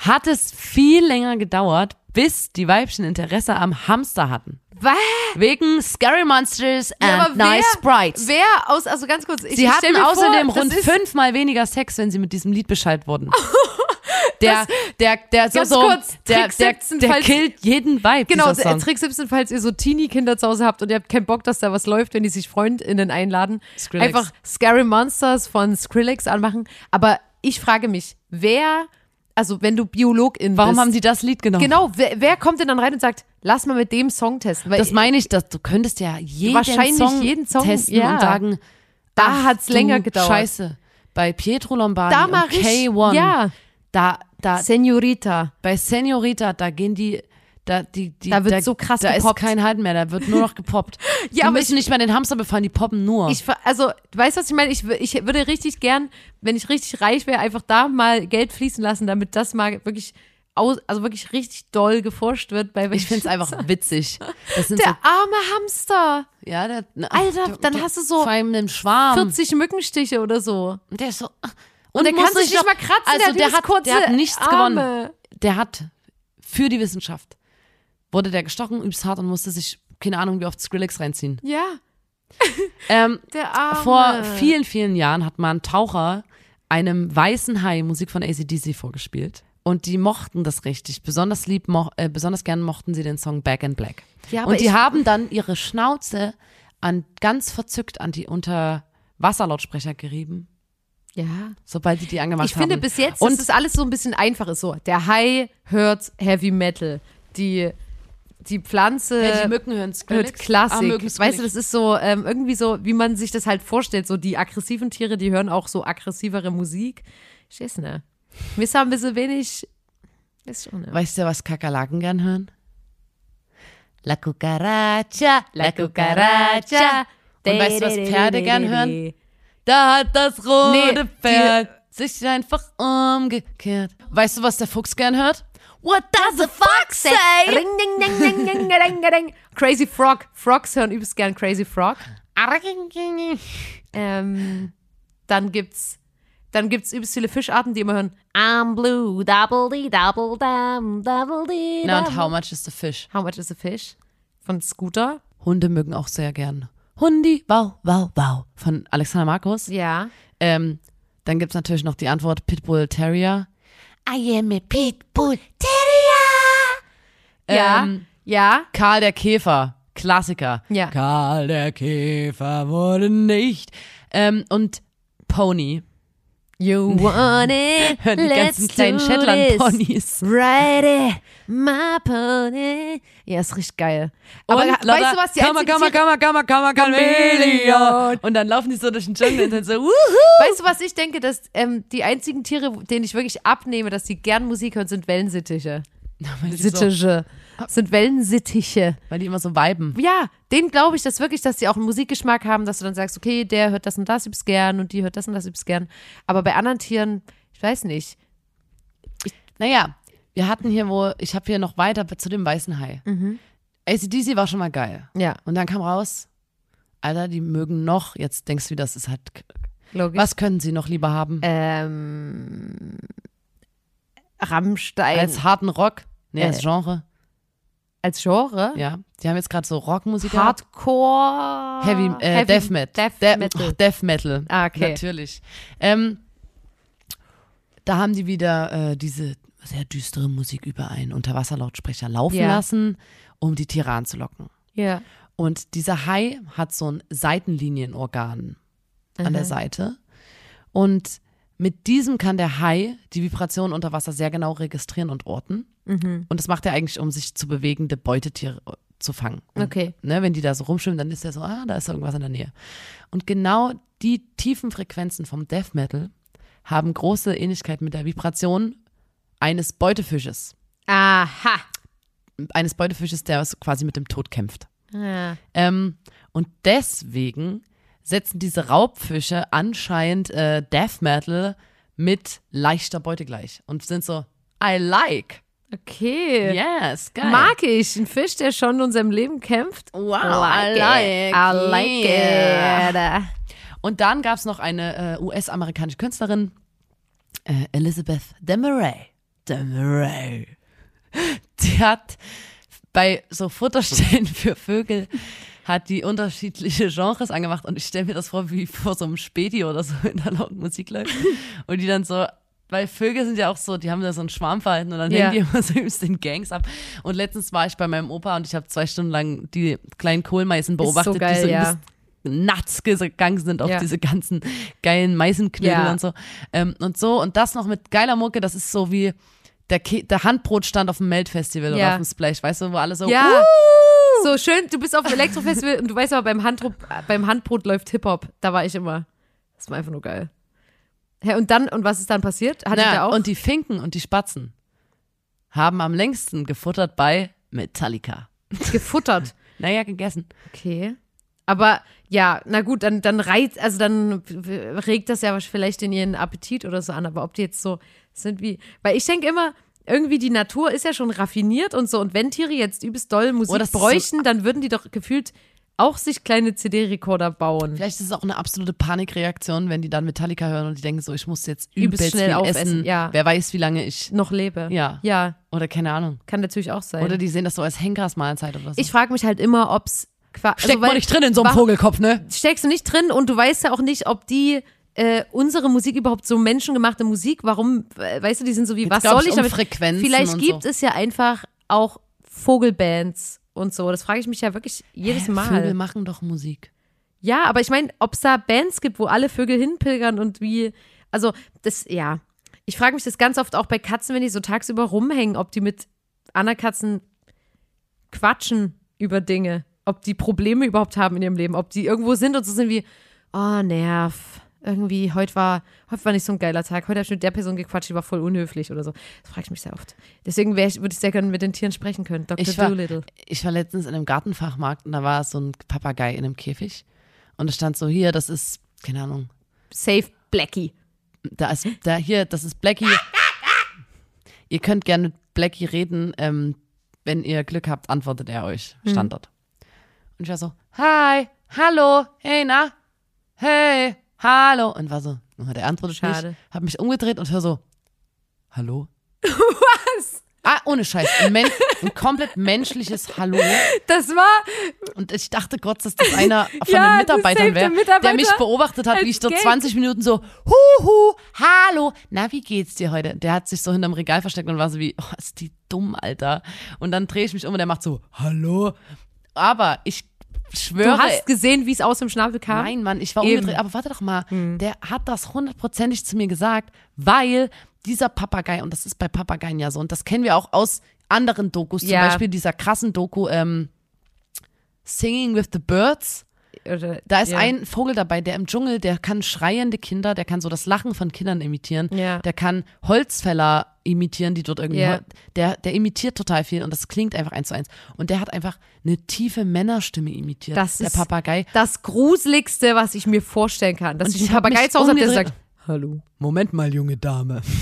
hat es viel länger gedauert, bis die Weibchen Interesse am Hamster hatten. Was? Wegen Scary Monsters and Ja, aber Nice Sprites. Wer aus, also ganz kurz, ich Sie ich hatten vor, außerdem das rund fünfmal weniger Sex, wenn sie mit diesem Lied Bescheid wurden. <laughs> <laughs> Der, der, der, so, so, kurz, der, der, 17, der falls- killt jeden Vibe, Genau. Trick 17, falls ihr so Teenie-Kinder zu Hause habt und ihr habt keinen Bock, dass da was läuft, wenn die sich FreundInnen einladen. Skrillex. Einfach Scary Monsters von Skrillex anmachen. Aber ich frage mich, wer, also wenn du Biologin Warum bist. haben sie das Lied genommen? Genau, wer, wer kommt denn dann rein und sagt, lass mal mit dem Song testen? Das meine ich, dass du könntest ja jeden Wahrscheinlich Song jeden Song, testen ja. und sagen, Da ach hat's du länger gedauert. Scheiße. Bei Pietro Lombardi da und mal richtig, K1, ja, da, da, Senorita. bei Senorita, da gehen die, da, die, die, Da wird so krass Da gepoppt. ist kein Halten mehr, da wird nur noch gepoppt. <laughs> Ja, die aber müssen ich- nicht mehr den Hamster befallen, die poppen nur. Ich, also, du weißt, was ich meine? Ich, ich würde richtig gern, wenn ich richtig reich wäre, einfach da mal Geld fließen lassen, damit das mal wirklich aus, also wirklich richtig doll geforscht wird. Bei Ich finde es einfach witzig. Der so, arme Hamster. ja, der, na, Alter, der- dann der- hast du so vor allem einen Schwarm. 40 Mückenstiche oder so. Und der ist so. Und, der kann sich nicht doch- mal kratzen, Also der, hat, der hat, kurze der hat nichts Arme. gewonnen. Der hat für die Wissenschaft wurde der gestochen, übelst hart und musste sich keine Ahnung wie oft Skrillex reinziehen. Ja, <laughs> Ähm, <laughs> der Arme. vor vielen, vielen Jahren hat mal ein Taucher einem weißen Hai Musik von ACDC vorgespielt. Und die mochten das richtig. Besonders lieb, mo äh, besonders gern mochten sie den Song Back in Black. Ja, und die haben dann ihre Schnauze an ganz verzückt an die Unterwasserlautsprecher gerieben, Ja. sobald die die angemacht Ich haben. finde bis jetzt, und dass das alles so ein bisschen einfach ist. So, der Hai hört Heavy Metal. Die, die Pflanze Ja, die Mücken hören hört Skrillex. Klassik. Ah, weißt du, das ist so ähm, irgendwie so, wie man sich das halt vorstellt. So die aggressiven Tiere, die hören auch so aggressivere Musik. Ich weiß nicht. Wir haben ein bisschen wenig. Ist schon, ne? Weißt du, was Kakerlaken gern hören? La cucaracha, la cucaracha. Und weißt du, was Pferde gern hören? Da hat das rote Nee, Pferd sich einfach umgekehrt. Weißt du, was der Fuchs gern hört? What does the fox say? Ring, ding, ding, ding, ding, ding, ding. Crazy Frog. Frogs hören übelst gern Crazy Frog. Ähm, dann gibt's, dann gibt's übelst viele Fischarten, die immer hören. I'm blue, double dee, double dam, double dee. Na, und how much is the fish? How much is a fish? Von Scooter. Hunde mögen auch sehr gern. Hundi, wow, wow, wow. Von Alexander Markus. Ja. Ähm, dann gibt's natürlich noch die Antwort Pitbull Terrier. I am a Pitbull Terrier. Ja. Ähm, ja. Karl der Käfer, Klassiker. Ja. Karl der Käfer wurde nicht. Ähm, und Pony. You <laughs> want it? Hören die ganzen kleinen Shetland-Ponys. Ride it, my pony. Ja, ist richtig geil. Aber Und weißt du, was die Kammer, Kammer, Tiere- Kammer, Kammer, Kammer, Chameleon. Und dann laufen die so durch den Dschungel und dann so, <laughs> wuhu. Weißt du, was ich denke, dass ähm, die einzigen Tiere, denen ich wirklich abnehme, dass die gern Musik hören, sind Wellensittiche. <laughs> Die, so, Sittiche. Sind Wellensittiche. weil die immer so viben. Ja, denen glaube ich das wirklich, dass die auch einen Musikgeschmack haben, dass du dann sagst, okay, der hört das und das übelst gern und die hört das und das übelst gern. Aber bei anderen Tieren, ich weiß nicht. Naja, wir hatten hier wo, ich habe hier noch weiter zu dem weißen Hai. Mhm. ACDC war schon mal geil. Ja, Und dann kam raus, Alter, die mögen noch, jetzt denkst du, das ist halt, logisch. was können sie noch lieber haben? Ähm, Rammstein als harten Rock? Nee, als Äh, Genre. Als Genre? Ja, die haben jetzt gerade so Rockmusik. Hardcore. Heavy, äh, Death Metal. Death De- Metal. Death Metal. Ah, okay. Natürlich. Ähm, da haben die wieder äh, diese sehr düstere Musik über einen Unterwasserlautsprecher laufen Ja. lassen, um die Tiere anzulocken. Ja. Und dieser Hai hat so ein Seitenlinienorgan an der Seite. Und mit diesem kann der Hai die Vibration unter Wasser sehr genau registrieren und orten. Mhm. Und das macht er eigentlich, um sich zu bewegende Beutetiere äh, zu fangen. Und, Okay. Ne, wenn die da so rumschwimmen, dann ist er so, ah, da ist irgendwas in der Nähe. Und genau die tiefen Frequenzen vom Death Metal haben große Ähnlichkeit mit der Vibration eines Beutefisches. Aha. Eines Beutefisches, der quasi mit dem Tod kämpft. Ja. Ähm, und deswegen setzen diese Raubfische anscheinend äh, Death Metal mit leichter Beute gleich und sind so, I like. Okay. Yes, geil. Mag ich. Ein Fisch, der schon in unserem Leben kämpft. Wow, I like, I like yeah. it. Und dann gab es noch eine äh, US-amerikanische Künstlerin, äh, Elizabeth Demaray. Demaray. Die hat bei so Futterstellen <laughs> für Vögel hat die unterschiedliche Genres angemacht und ich stelle mir das vor, wie vor so einem Späti oder so in der lauten Musik läuft. <laughs> Und die dann so, weil Vögel sind ja auch so, die haben da so ein Schwarmverhalten und dann Ja. hängen die immer so übelst in Gangs ab. Und letztens war ich bei meinem Opa und ich habe zwei Stunden lang die kleinen Kohlmeisen beobachtet, geil, die so ja. nuts gegangen sind auf Ja. diese ganzen geilen Meisenknödel Ja. und so. Ähm, und so, und das noch mit geiler Mucke, das ist so wie der, Ke der Handbrotstand auf dem Meldfestival oder auf dem Splash, weißt du, wo alle so, Ja. "Uh!" So schön, du bist auf dem Elektrofestival und du weißt aber, beim, Handbrot, beim Handbrot läuft Hip-Hop. Da war ich immer. Das war einfach nur geil. Ja, und dann, und was ist dann passiert? Hatte Na, da auch? und die Finken und die Spatzen haben am längsten gefuttert bei Metallica. <laughs> gefuttert. Naja, gegessen. Okay. Aber ja, na gut, dann, dann reizt, also dann regt das ja vielleicht in ihren Appetit oder so an. Aber ob die jetzt so sind wie, weil ich denke immer, irgendwie die Natur ist ja schon raffiniert und so. Und wenn Tiere jetzt übelst doll Musik Oh, das ist so- bräuchten, dann würden die doch gefühlt auch sich kleine CD-Rekorder bauen. Vielleicht ist es auch eine absolute Panikreaktion, wenn die dann Metallica hören und die denken so, ich muss jetzt Übelst übelst schnell aufessen, essen. ja. Wer weiß, wie lange ich. Noch lebe. Ja. Ja, Oder keine Ahnung. kann natürlich auch sein. Oder die sehen das so als Henkersmahlzeit oder so. ich frage mich halt immer, ob's qua- Steckt also, man nicht drin in so einem Vogelkopf, ne? steckst du nicht drin und du weißt ja auch nicht, ob die äh, unsere Musik überhaupt so menschengemachte Musik, warum, äh, weißt du, die sind so wie, Geht's, was soll ich, um damit? Frequenzen Vielleicht gibt so. es ja einfach auch Vogelbands und so. Das frage ich mich ja wirklich jedes Mal. Vögel machen doch Musik. Ja, aber ich meine, ob es da Bands gibt, wo alle Vögel hinpilgern und wie, also das, ja. Ich frage mich das ganz oft auch bei Katzen, wenn die so tagsüber rumhängen, ob die mit Anna-Katzen quatschen über Dinge, ob die Probleme überhaupt haben in ihrem Leben, ob die irgendwo sind und so sind wie, oh, Nerv. Irgendwie, heute war, heute war nicht so ein geiler Tag. Heute habe ich mit der Person gequatscht, die war voll unhöflich oder so. Das frage ich mich sehr oft. Deswegen ich, würde ich sehr gerne mit den Tieren sprechen können. Dr. Ich war, Doolittle. ich war letztens in einem Gartenfachmarkt und da war so ein Papagei in einem Käfig. Und es stand so, hier, das ist, keine Ahnung, Safe Blackie. da ist, da hier, das ist Blackie. <laughs> ihr könnt gerne mit Blackie reden, ähm, wenn ihr Glück habt, antwortet er euch. Hm. Stand dort. Und ich war so, hi, hallo, hey, na, hey, hallo. Und war so, der antwortet Schade. nicht. Hab mich umgedreht und hör so, hallo? Was? Ah, ohne Scheiß. Ein, Men ein komplett menschliches Hallo. Das war, Und ich dachte kurz, dass das einer <laughs> von Ja, den Mitarbeitern wäre, der Mitarbeiter der mich beobachtet hat, wie ich dort Gag. 20 Minuten so, huhu, hallo, na, wie geht's dir heute? Der hat sich so hinterm Regal versteckt und war so wie, oh, ist die dumm, Alter. Und dann drehe ich mich um und der macht so, hallo. Aber ich schwöre, du hast gesehen, wie es aus dem Schnabel kam? Nein, Mann, ich war Eben. Umgedreht. Aber warte doch mal, der hat das hundertprozentig zu mir gesagt, weil dieser Papagei, und das ist bei Papageien ja so, und das kennen wir auch aus anderen Dokus, zum Ja. Beispiel dieser krassen Doku ähm, Singing with the Birds. Oder, Da ist ja. ein Vogel dabei, der im Dschungel, der kann schreiende Kinder, der kann so das Lachen von Kindern imitieren, Ja. der kann Holzfäller imitieren, die dort irgendwie. Hol- der, der imitiert total viel und das klingt einfach eins zu eins. Und der hat einfach eine tiefe Männerstimme imitiert, Das der ist Papagei. das Gruseligste, was ich mir vorstellen kann. Dass Und ich einen hab Papagei zu Hause habe, der sagt, hallo. Moment mal, junge Dame. <laughs>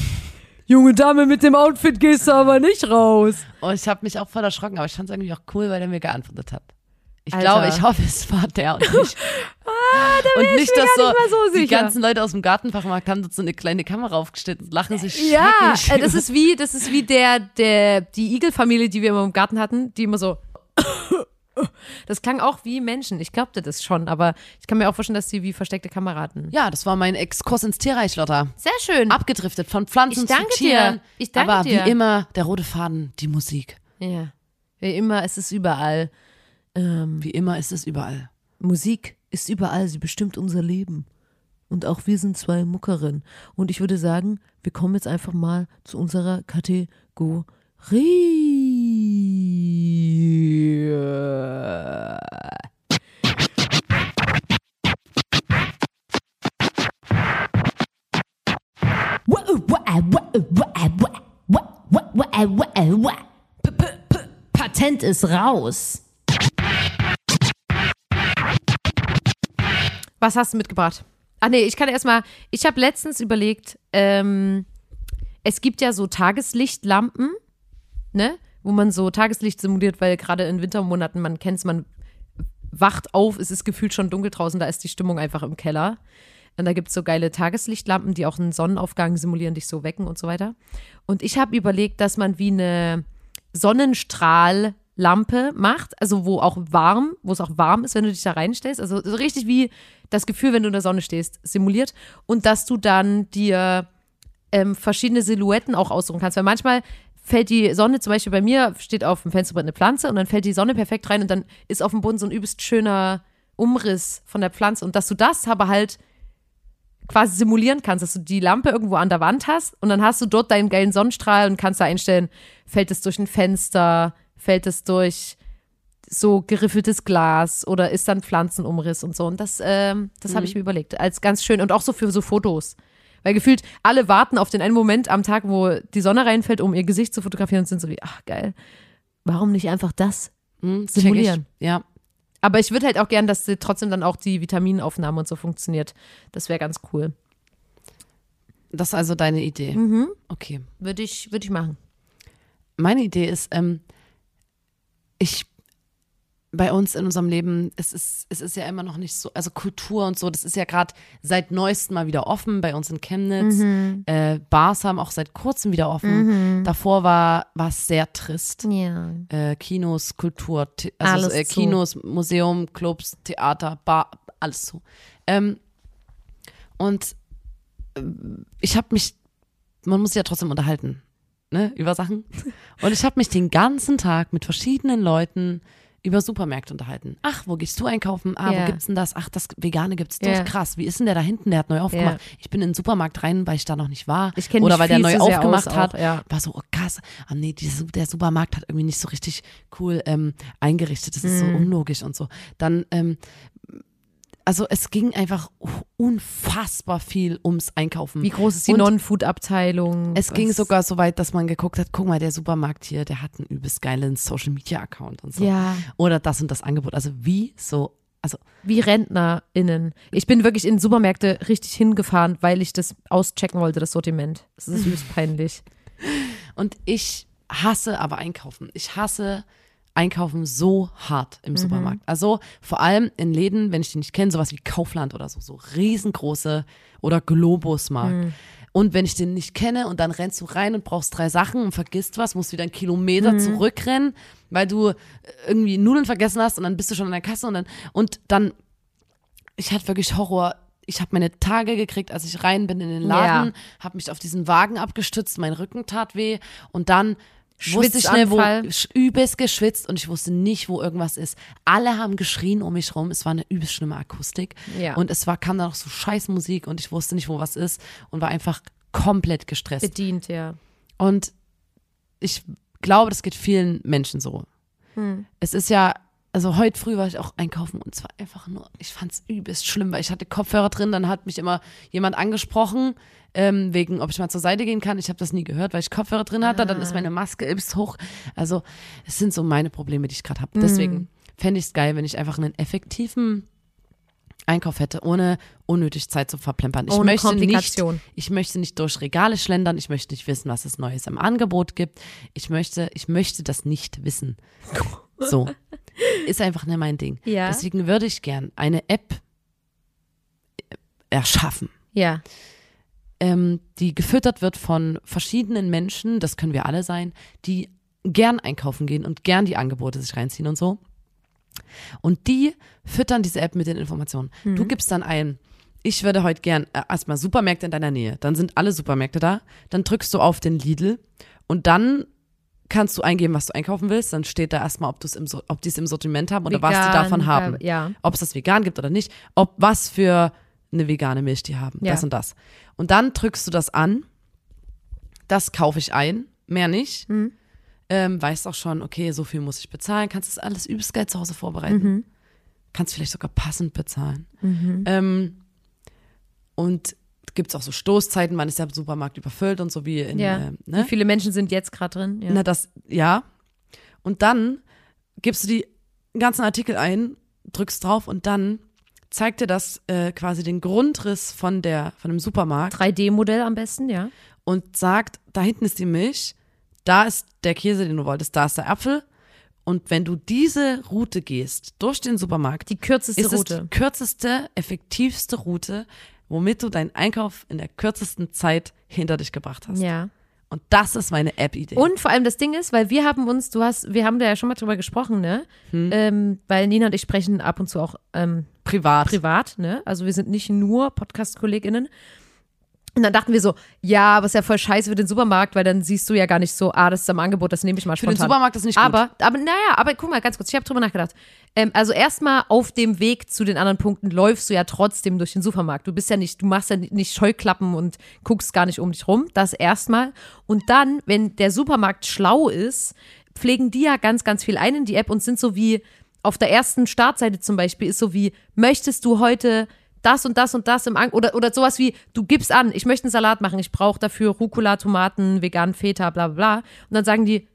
Junge Dame, mit dem Outfit gehst du aber nicht raus. Und ich habe mich auch voll erschrocken, aber ich fand es irgendwie auch cool, weil er mir geantwortet hat. Ich Alter. glaube, ich hoffe, es war der und nicht. <laughs> und nicht, mir dass gar so, nicht so die ganzen Leute aus dem Gartenfachmarkt haben dort so eine kleine Kamera aufgestellt und lachen sich Ja, äh, das ist wie, das ist wie der, der, die Igelfamilie, die wir immer im Garten hatten, die immer so. <coughs> Das klang auch wie Menschen. Ich glaubte das schon, aber ich kann mir auch vorstellen, dass sie wie versteckte Kameraden. Ja, das war mein Exkurs ins Tierreich, Lotta. Sehr schön. Abgedriftet von Pflanzen Ich danke zu Tieren. dir. Ich danke aber dir. wie immer, der rote Faden, die Musik. Ja. Wie immer, es ist überall. Ähm, Wie immer ist es überall. Musik ist überall, sie bestimmt unser Leben. Und auch wir sind zwei Muckerinnen. Und ich würde sagen, wir kommen jetzt einfach mal zu unserer Kategorie. Patent ist raus. Was hast du mitgebracht? Ach nee, ich kann erstmal, ich habe letztens überlegt, ähm, es gibt ja so Tageslichtlampen, ne? Wo man so Tageslicht simuliert, weil gerade in Wintermonaten, man kennt es, man wacht auf, es ist gefühlt schon dunkel draußen, da ist die Stimmung einfach im Keller. Und da gibt es so geile Tageslichtlampen, die auch einen Sonnenaufgang simulieren, dich so wecken und so weiter. Und ich habe überlegt, dass man wie eine Sonnenstrahllampe macht, also wo auch warm, wo es auch warm ist, wenn du dich da reinstellst. Also so richtig wie das Gefühl, wenn du in der Sonne stehst, simuliert. Und dass du dann dir ähm, verschiedene Silhouetten auch aussuchen kannst. Weil manchmal fällt die Sonne, zum Beispiel bei mir, steht auf dem Fensterbrett eine Pflanze und dann fällt die Sonne perfekt rein und dann ist auf dem Boden so ein übelst schöner Umriss von der Pflanze. Und dass du das aber halt quasi simulieren kannst, dass du die Lampe irgendwo an der Wand hast und dann hast du dort deinen geilen Sonnenstrahl und kannst da einstellen, fällt es durch ein Fenster, fällt es durch so geriffeltes Glas oder ist dann Pflanzenumriss und so. Und das, ähm, das habe ich mir überlegt, als ganz schön und auch so für so Fotos. Weil gefühlt alle warten auf den einen Moment am Tag, wo die Sonne reinfällt, um ihr Gesicht zu fotografieren und sind so wie, ach geil, warum nicht einfach das Hm, check simulieren? Ja. Aber ich würde halt auch gern, dass trotzdem dann auch die Vitaminaufnahme und so funktioniert. Das wäre ganz cool. Das ist also deine Idee. Mhm. Okay. Würde ich, würde ich machen. Meine Idee ist, ähm, ich bei uns in unserem Leben, es ist, es ist ja immer noch nicht so, also Kultur und so, das ist ja gerade seit neuestem mal wieder offen bei uns in Chemnitz. Äh, Bars haben auch seit kurzem wieder offen. Davor war es sehr trist. Ja. Äh, Kinos, Kultur, also äh, zu. Kinos, Museum, Clubs, Theater, Bar, alles zu. Ähm, und ähm, ich habe mich, man muss sich ja trotzdem unterhalten, ne, über Sachen. Und ich habe mich den ganzen Tag mit verschiedenen Leuten über Supermärkte unterhalten. Ach, wo gehst du einkaufen? Ah, Ja. wo gibt's denn das? Ach, das Vegane gibt's dort. Ja. Krass. Wie ist denn der da hinten? Der hat neu aufgemacht. Ich bin in den Supermarkt rein, weil ich da noch nicht war. Ich Oder weil der neu aufgemacht hat. auch, ja. War so, oh krass. Ah nee, diese, der Supermarkt hat irgendwie nicht so richtig cool ähm, eingerichtet. Das ist Mhm. so unlogisch und so. Dann, ähm, also es ging einfach unfassbar viel ums Einkaufen. Wie groß ist die Non-Food-Abteilung? es ging sogar so weit, dass man geguckt hat, guck mal, der Supermarkt hier, der hat einen übelst geilen Social-Media-Account und so. Ja. Oder das und das Angebot. Also wie so, also Wie RentnerInnen. Ich bin wirklich in Supermärkte richtig hingefahren, weil ich das auschecken wollte, das Sortiment. Das ist übelst peinlich. Und ich hasse aber Einkaufen. Ich hasse Einkaufen so hart im Supermarkt. Also vor allem in Läden, wenn ich die nicht kenne, sowas wie Kaufland oder so, so riesengroße oder Globusmarkt. Und wenn ich den nicht kenne und dann rennst du rein und brauchst drei Sachen und vergisst was, musst wieder einen Kilometer zurückrennen, weil du irgendwie Nudeln vergessen hast und dann bist du schon an der Kasse und dann, und dann, ich hatte wirklich Horror. Ich habe meine Tage gekriegt, als ich rein bin in den Laden, Ja. habe mich auf diesen Wagen abgestützt, mein Rücken tat weh und dann wusste schnell, wo übelst geschwitzt und ich wusste nicht, wo irgendwas ist. Alle haben geschrien um mich rum. Es war eine übelst schlimme Akustik Ja. und es war kam dann noch so scheiß Musik und ich wusste nicht, wo was ist und war einfach komplett gestresst. Bedient, ja. Und ich glaube, das geht vielen Menschen so. Es ist ja, also heute früh war ich auch einkaufen und es war einfach nur, ich fand es übelst schlimm, weil ich hatte Kopfhörer drin, dann hat mich immer jemand angesprochen, ähm, wegen, ob ich mal zur Seite gehen kann. Ich habe das nie gehört, weil ich Kopfhörer drin hatte, dann ist meine Maske übelst hoch. Also es sind so meine Probleme, die ich gerade habe. Deswegen fände ich es geil, wenn ich einfach einen effektiven Einkauf hätte, ohne unnötig Zeit zu verplempern. Ich Ohne möchte nicht, ich möchte nicht durch Regale schlendern, ich möchte nicht wissen, was es Neues im Angebot gibt. Ich möchte, ich möchte das nicht wissen. <laughs> So. Ist einfach nicht mein Ding. Ja. Deswegen würde ich gern eine App erschaffen, Ja. Ähm, die gefüttert wird von verschiedenen Menschen, das können wir alle sein, die gern einkaufen gehen und gern die Angebote sich reinziehen und so. Und die füttern diese App mit den Informationen. Du gibst dann ein, ich würde heute gern äh, erstmal Supermärkte in deiner Nähe. Dann sind alle Supermärkte da. Dann drückst du auf den Lidl und dann kannst du eingeben, was du einkaufen willst. Dann steht da erstmal, ob, im, ob die es im Sortiment haben oder was die Vegan, davon haben. äh, ja. Ob es das vegan gibt oder nicht. Ob was für eine vegane Milch die haben. Ja. Das und das. Und dann drückst du das an. Das kaufe ich ein. Mehr nicht. Mhm. Ähm, weißt auch schon, okay, so viel muss ich bezahlen. Kannst das alles übelst geil zu Hause vorbereiten. Mhm. Kannst vielleicht sogar passend bezahlen. Ähm, und gibt es auch so Stoßzeiten, wann ist der Supermarkt überfüllt und so wie in, Ja. äh, Wie ne? viele Menschen sind jetzt gerade drin? Ja. Na, das, ja. Und dann gibst du die ganzen Artikel ein, drückst drauf und dann zeigt dir das äh, quasi den Grundriss von der, von dem Supermarkt 3D-Modell am besten, ja. und sagt, da hinten ist die Milch, da ist der Käse, den du wolltest, da ist der Apfel. Und wenn du diese Route gehst, durch den Supermarkt, Die kürzeste ist es Route. die kürzeste, effektivste Route, womit du deinen Einkauf in der kürzesten Zeit hinter dich gebracht hast. Ja. Und das ist meine App-Idee. Und vor allem das Ding ist, weil wir haben uns, du hast, wir haben da ja schon mal drüber gesprochen, ne? Hm. Ähm, weil Nina und ich sprechen ab und zu auch ähm, privat. privat, ne? Also wir sind nicht nur Podcast-KollegInnen. Und dann dachten wir so, ja, aber ist ja voll scheiße für den Supermarkt, weil dann siehst du ja gar nicht so, ah, das ist am Angebot, das nehme ich mal Für den spontan. Supermarkt ist nicht gut. Aber, aber naja, aber guck mal, ganz kurz, ich habe drüber nachgedacht. Ähm, also erstmal auf dem Weg zu den anderen Punkten läufst du ja trotzdem durch den Supermarkt. Du bist ja nicht, du machst ja nicht Scheuklappen und guckst gar nicht um dich rum. Das erstmal. Und dann, wenn der Supermarkt schlau ist, pflegen die ja ganz, ganz viel ein in die App und sind so wie auf der ersten Startseite zum Beispiel ist so wie, möchtest du heute das und das und das im An oder, oder sowas wie, du gibst an, ich möchte einen Salat machen, ich brauche dafür Rucola, Tomaten, veganen Feta, bla bla bla. Und dann sagen die,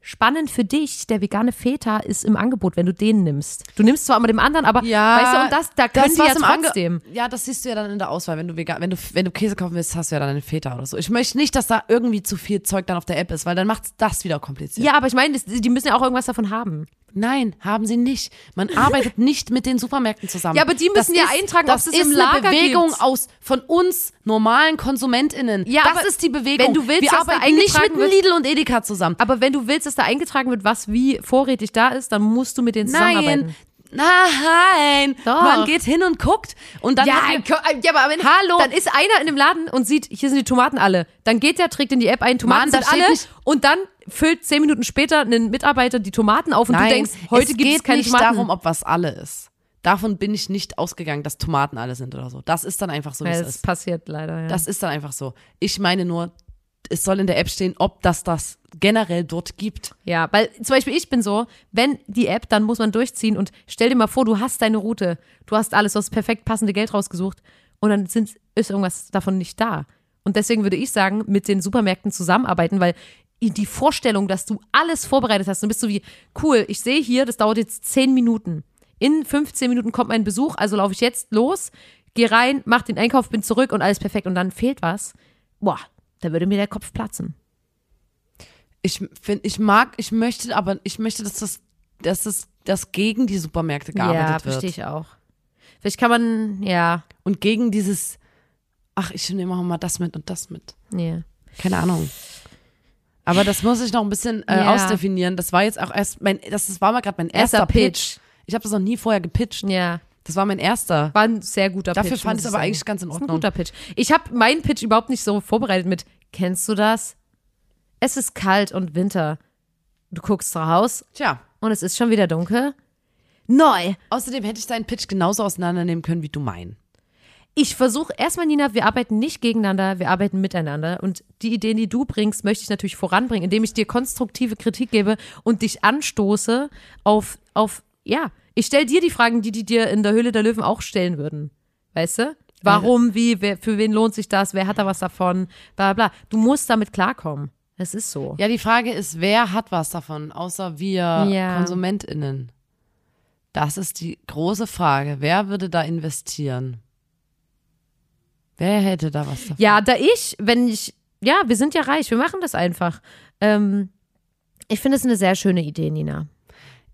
spannend für dich, der vegane Feta ist im Angebot, wenn du den nimmst. Du nimmst zwar immer dem anderen, aber Ja, weißt du, und das, da können die was ja im Ange- trotzdem. Ja, das siehst du ja dann in der Auswahl. Wenn du, vegan, wenn, du, wenn du Käse kaufen willst, hast du ja dann einen Feta oder so. Ich möchte nicht, dass da irgendwie zu viel Zeug dann auf der App ist, weil dann macht das wieder kompliziert. Ja, aber ich meine, das- die müssen ja auch irgendwas davon haben. Nein, haben sie nicht. Man arbeitet <laughs> nicht mit den Supermärkten zusammen. Ja, aber die müssen Das ja ist, eintragen, das ob es ist im eine Lager Bewegung gibt. aus von uns normalen KonsumentInnen. Ja, das ist die Bewegung. wenn du willst, Wir arbeiten nicht mit Lidl und Edeka zusammen. Aber wenn du willst, dass da eingetragen wird, was wie vorrätig da ist, dann musst du mit denen zusammenarbeiten. Nein, nein. Doch. Man geht hin und guckt und dann Ja, man- ja, aber wenn, Hallo. dann ist einer in dem Laden und sieht, hier sind die Tomaten alle. Dann geht der, trägt in die App ein, Tomaten Mann, sind alle. nicht- und dann füllt zehn Minuten später ein Mitarbeiter die Tomaten auf und Nein, du denkst, heute es gibt es geht keine nicht Tomaten. darum, ob was alle ist. Davon bin ich nicht ausgegangen, dass Tomaten alle sind oder so. Das ist dann einfach so, wie ja, es das ist. passiert leider. Ja. Das ist dann einfach so. Ich meine nur, es soll in der App stehen, ob das das generell dort gibt. Ja, weil zum Beispiel ich bin so, wenn die App, dann muss man durchziehen und stell dir mal vor, du hast deine Route, du hast alles, du hast perfekt passende Geld rausgesucht und dann sind, ist irgendwas davon nicht da. Und deswegen würde ich sagen, mit den Supermärkten zusammenarbeiten, weil die Vorstellung, dass du alles vorbereitet hast, dann bist du wie, cool, ich sehe hier, das dauert jetzt 10 Minuten. In 15 Minuten kommt mein Besuch, also laufe ich jetzt los, gehe rein, mach den Einkauf, bin zurück und alles perfekt und dann fehlt was. Boah, da würde mir der Kopf platzen. Ich finde, ich mag, ich möchte, aber ich möchte, dass das, dass das, dass gegen die Supermärkte gearbeitet ja, wird. verstehe ich auch. Vielleicht kann man, ja, Und gegen dieses, ach, ich nehme auch mal das mit und das mit. nee. Keine Ahnung. Aber das muss ich noch ein bisschen äh, Ja. ausdefinieren. Das war jetzt auch erst mein, das, das war mal gerade mein erster, Erster Pitch. Pitch. Ich habe das noch nie vorher gepitcht. Ja, Das war mein erster. war ein sehr guter Dafür Pitch. fand muss ich es aber eigentlich ganz in Das ist ein Ordnung. guter Pitch. Ich habe meinen Pitch überhaupt nicht so vorbereitet mit, kennst du das? Es ist kalt und Winter. Du guckst raus Tja. und es ist schon wieder dunkel. Neu. Außerdem hätte ich deinen Pitch genauso auseinandernehmen können wie du meinen. Ich versuche erstmal, Nina, wir arbeiten nicht gegeneinander, wir arbeiten miteinander. Und die Ideen, die du bringst, möchte ich natürlich voranbringen, indem ich dir konstruktive Kritik gebe und dich anstoße auf, auf ja, ich stelle dir die Fragen, die die dir in der Höhle der Löwen auch stellen würden. Weißt du? Warum, wie, wer, für wen lohnt sich das, wer hat da was davon, bla bla. Du musst damit klarkommen. Es ist so. Ja, die Frage ist, wer hat was davon, außer wir Ja. KonsumentInnen? Das ist die große Frage. Wer würde da investieren? Wer hätte da was davon? Ja, da ich, wenn ich, ja, wir sind ja reich, wir machen das einfach. Ähm, ich finde es eine sehr schöne Idee, Nina.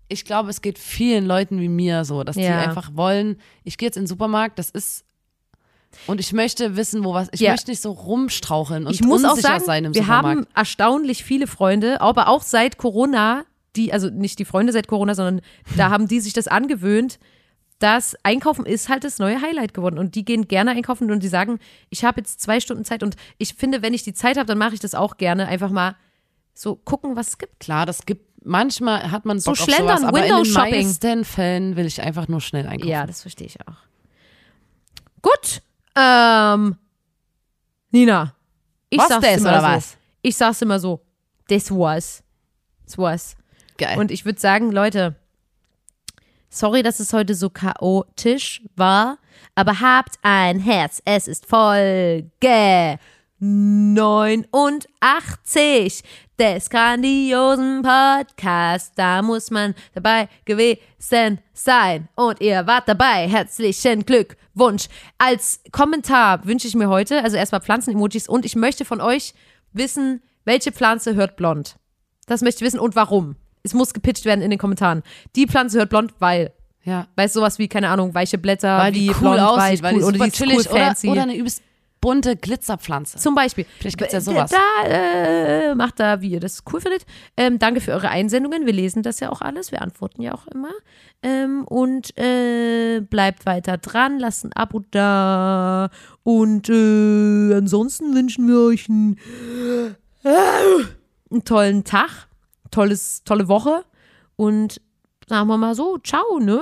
Ich glaube, es geht vielen Leuten wie mir so, dass die Ja. einfach wollen, ich gehe jetzt in den Supermarkt, das ist und ich möchte wissen, wo was, ich Ja. möchte nicht so rumstraucheln und ich muss auch sagen, sein im wir Supermarkt. haben erstaunlich viele Freunde, aber auch seit Corona, die, also nicht die Freunde seit Corona, sondern da <laughs> haben die sich das angewöhnt, dass Einkaufen ist halt das neue Highlight geworden und die gehen gerne einkaufen und die sagen, ich habe jetzt zwei Stunden Zeit und ich finde, wenn ich die Zeit habe, dann mache ich das auch gerne, einfach mal so gucken, was es gibt. Klar, das gibt manchmal hat man So Bock auf schlendern, sowas, aber in den Window-Shopping. meisten Fällen will ich einfach nur schnell einkaufen. Ja, das verstehe ich auch. Gut, ähm, Nina, ich Was sag's das, immer oder so. was? Ich sag's immer so, das war's. Das war's. Geil. Und ich würde sagen, Leute, Sorry, dass es heute so chaotisch war, aber habt ein Herz. Es ist Folge 89 des grandiosen Podcasts. Da muss man dabei gewesen sein. Und ihr wart dabei. Herzlichen Glückwunsch. Als Kommentar wünsche ich mir heute, also erstmal Pflanzen-Emojis und ich möchte von euch wissen, welche Pflanze hört blond. Das möchte ich wissen und warum. Es muss gepitcht werden in den Kommentaren. Die Pflanze hört blond, weil. Ja. Weißt du, sowas wie, keine Ahnung, weiche Blätter, Weil wie die cool blond, aussieht, weil cool, die oder die cool chillig oder, fancy. oder eine übelst bunte Glitzerpflanze. Zum Beispiel. Vielleicht gibt's ja sowas. Da, äh, macht da, wie ihr das cool findet. Ähm, danke für eure Einsendungen. Wir lesen das ja auch alles. Wir antworten ja auch immer. Ähm, und äh, bleibt weiter dran. Lasst ein Abo da. Und äh, ansonsten wünschen wir euch einen, einen tollen Tag. Tolles, tolle Woche. Und sagen wir mal so, ciao, ne?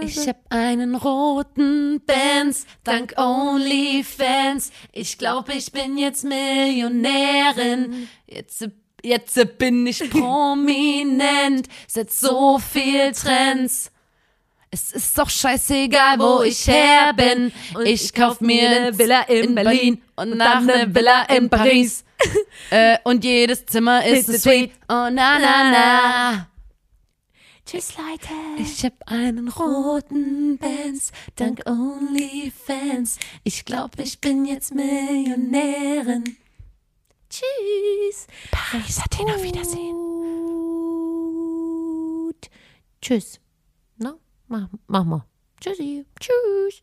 Ich hab einen roten Benz, dank OnlyFans. Ich glaube, ich bin jetzt Millionärin. Jetzt, jetzt bin ich <laughs> prominent, setz so viel Trends. Es ist doch scheißegal, wo ich her bin. Ich kauf mir eine Villa in Berlin und dann eine Villa in Paris. äh, und jedes Zimmer <laughs> ist so a sweet. Oh na na na. Tschüss, Leute. Ich hab einen roten Benz, dank OnlyFans. Ich glaub, ich bin jetzt Millionärin. Tschüss. Paris, Athen, auf Wiedersehen. Tschüss. Na, mach, mach mal. Tschüssi. Tschüss.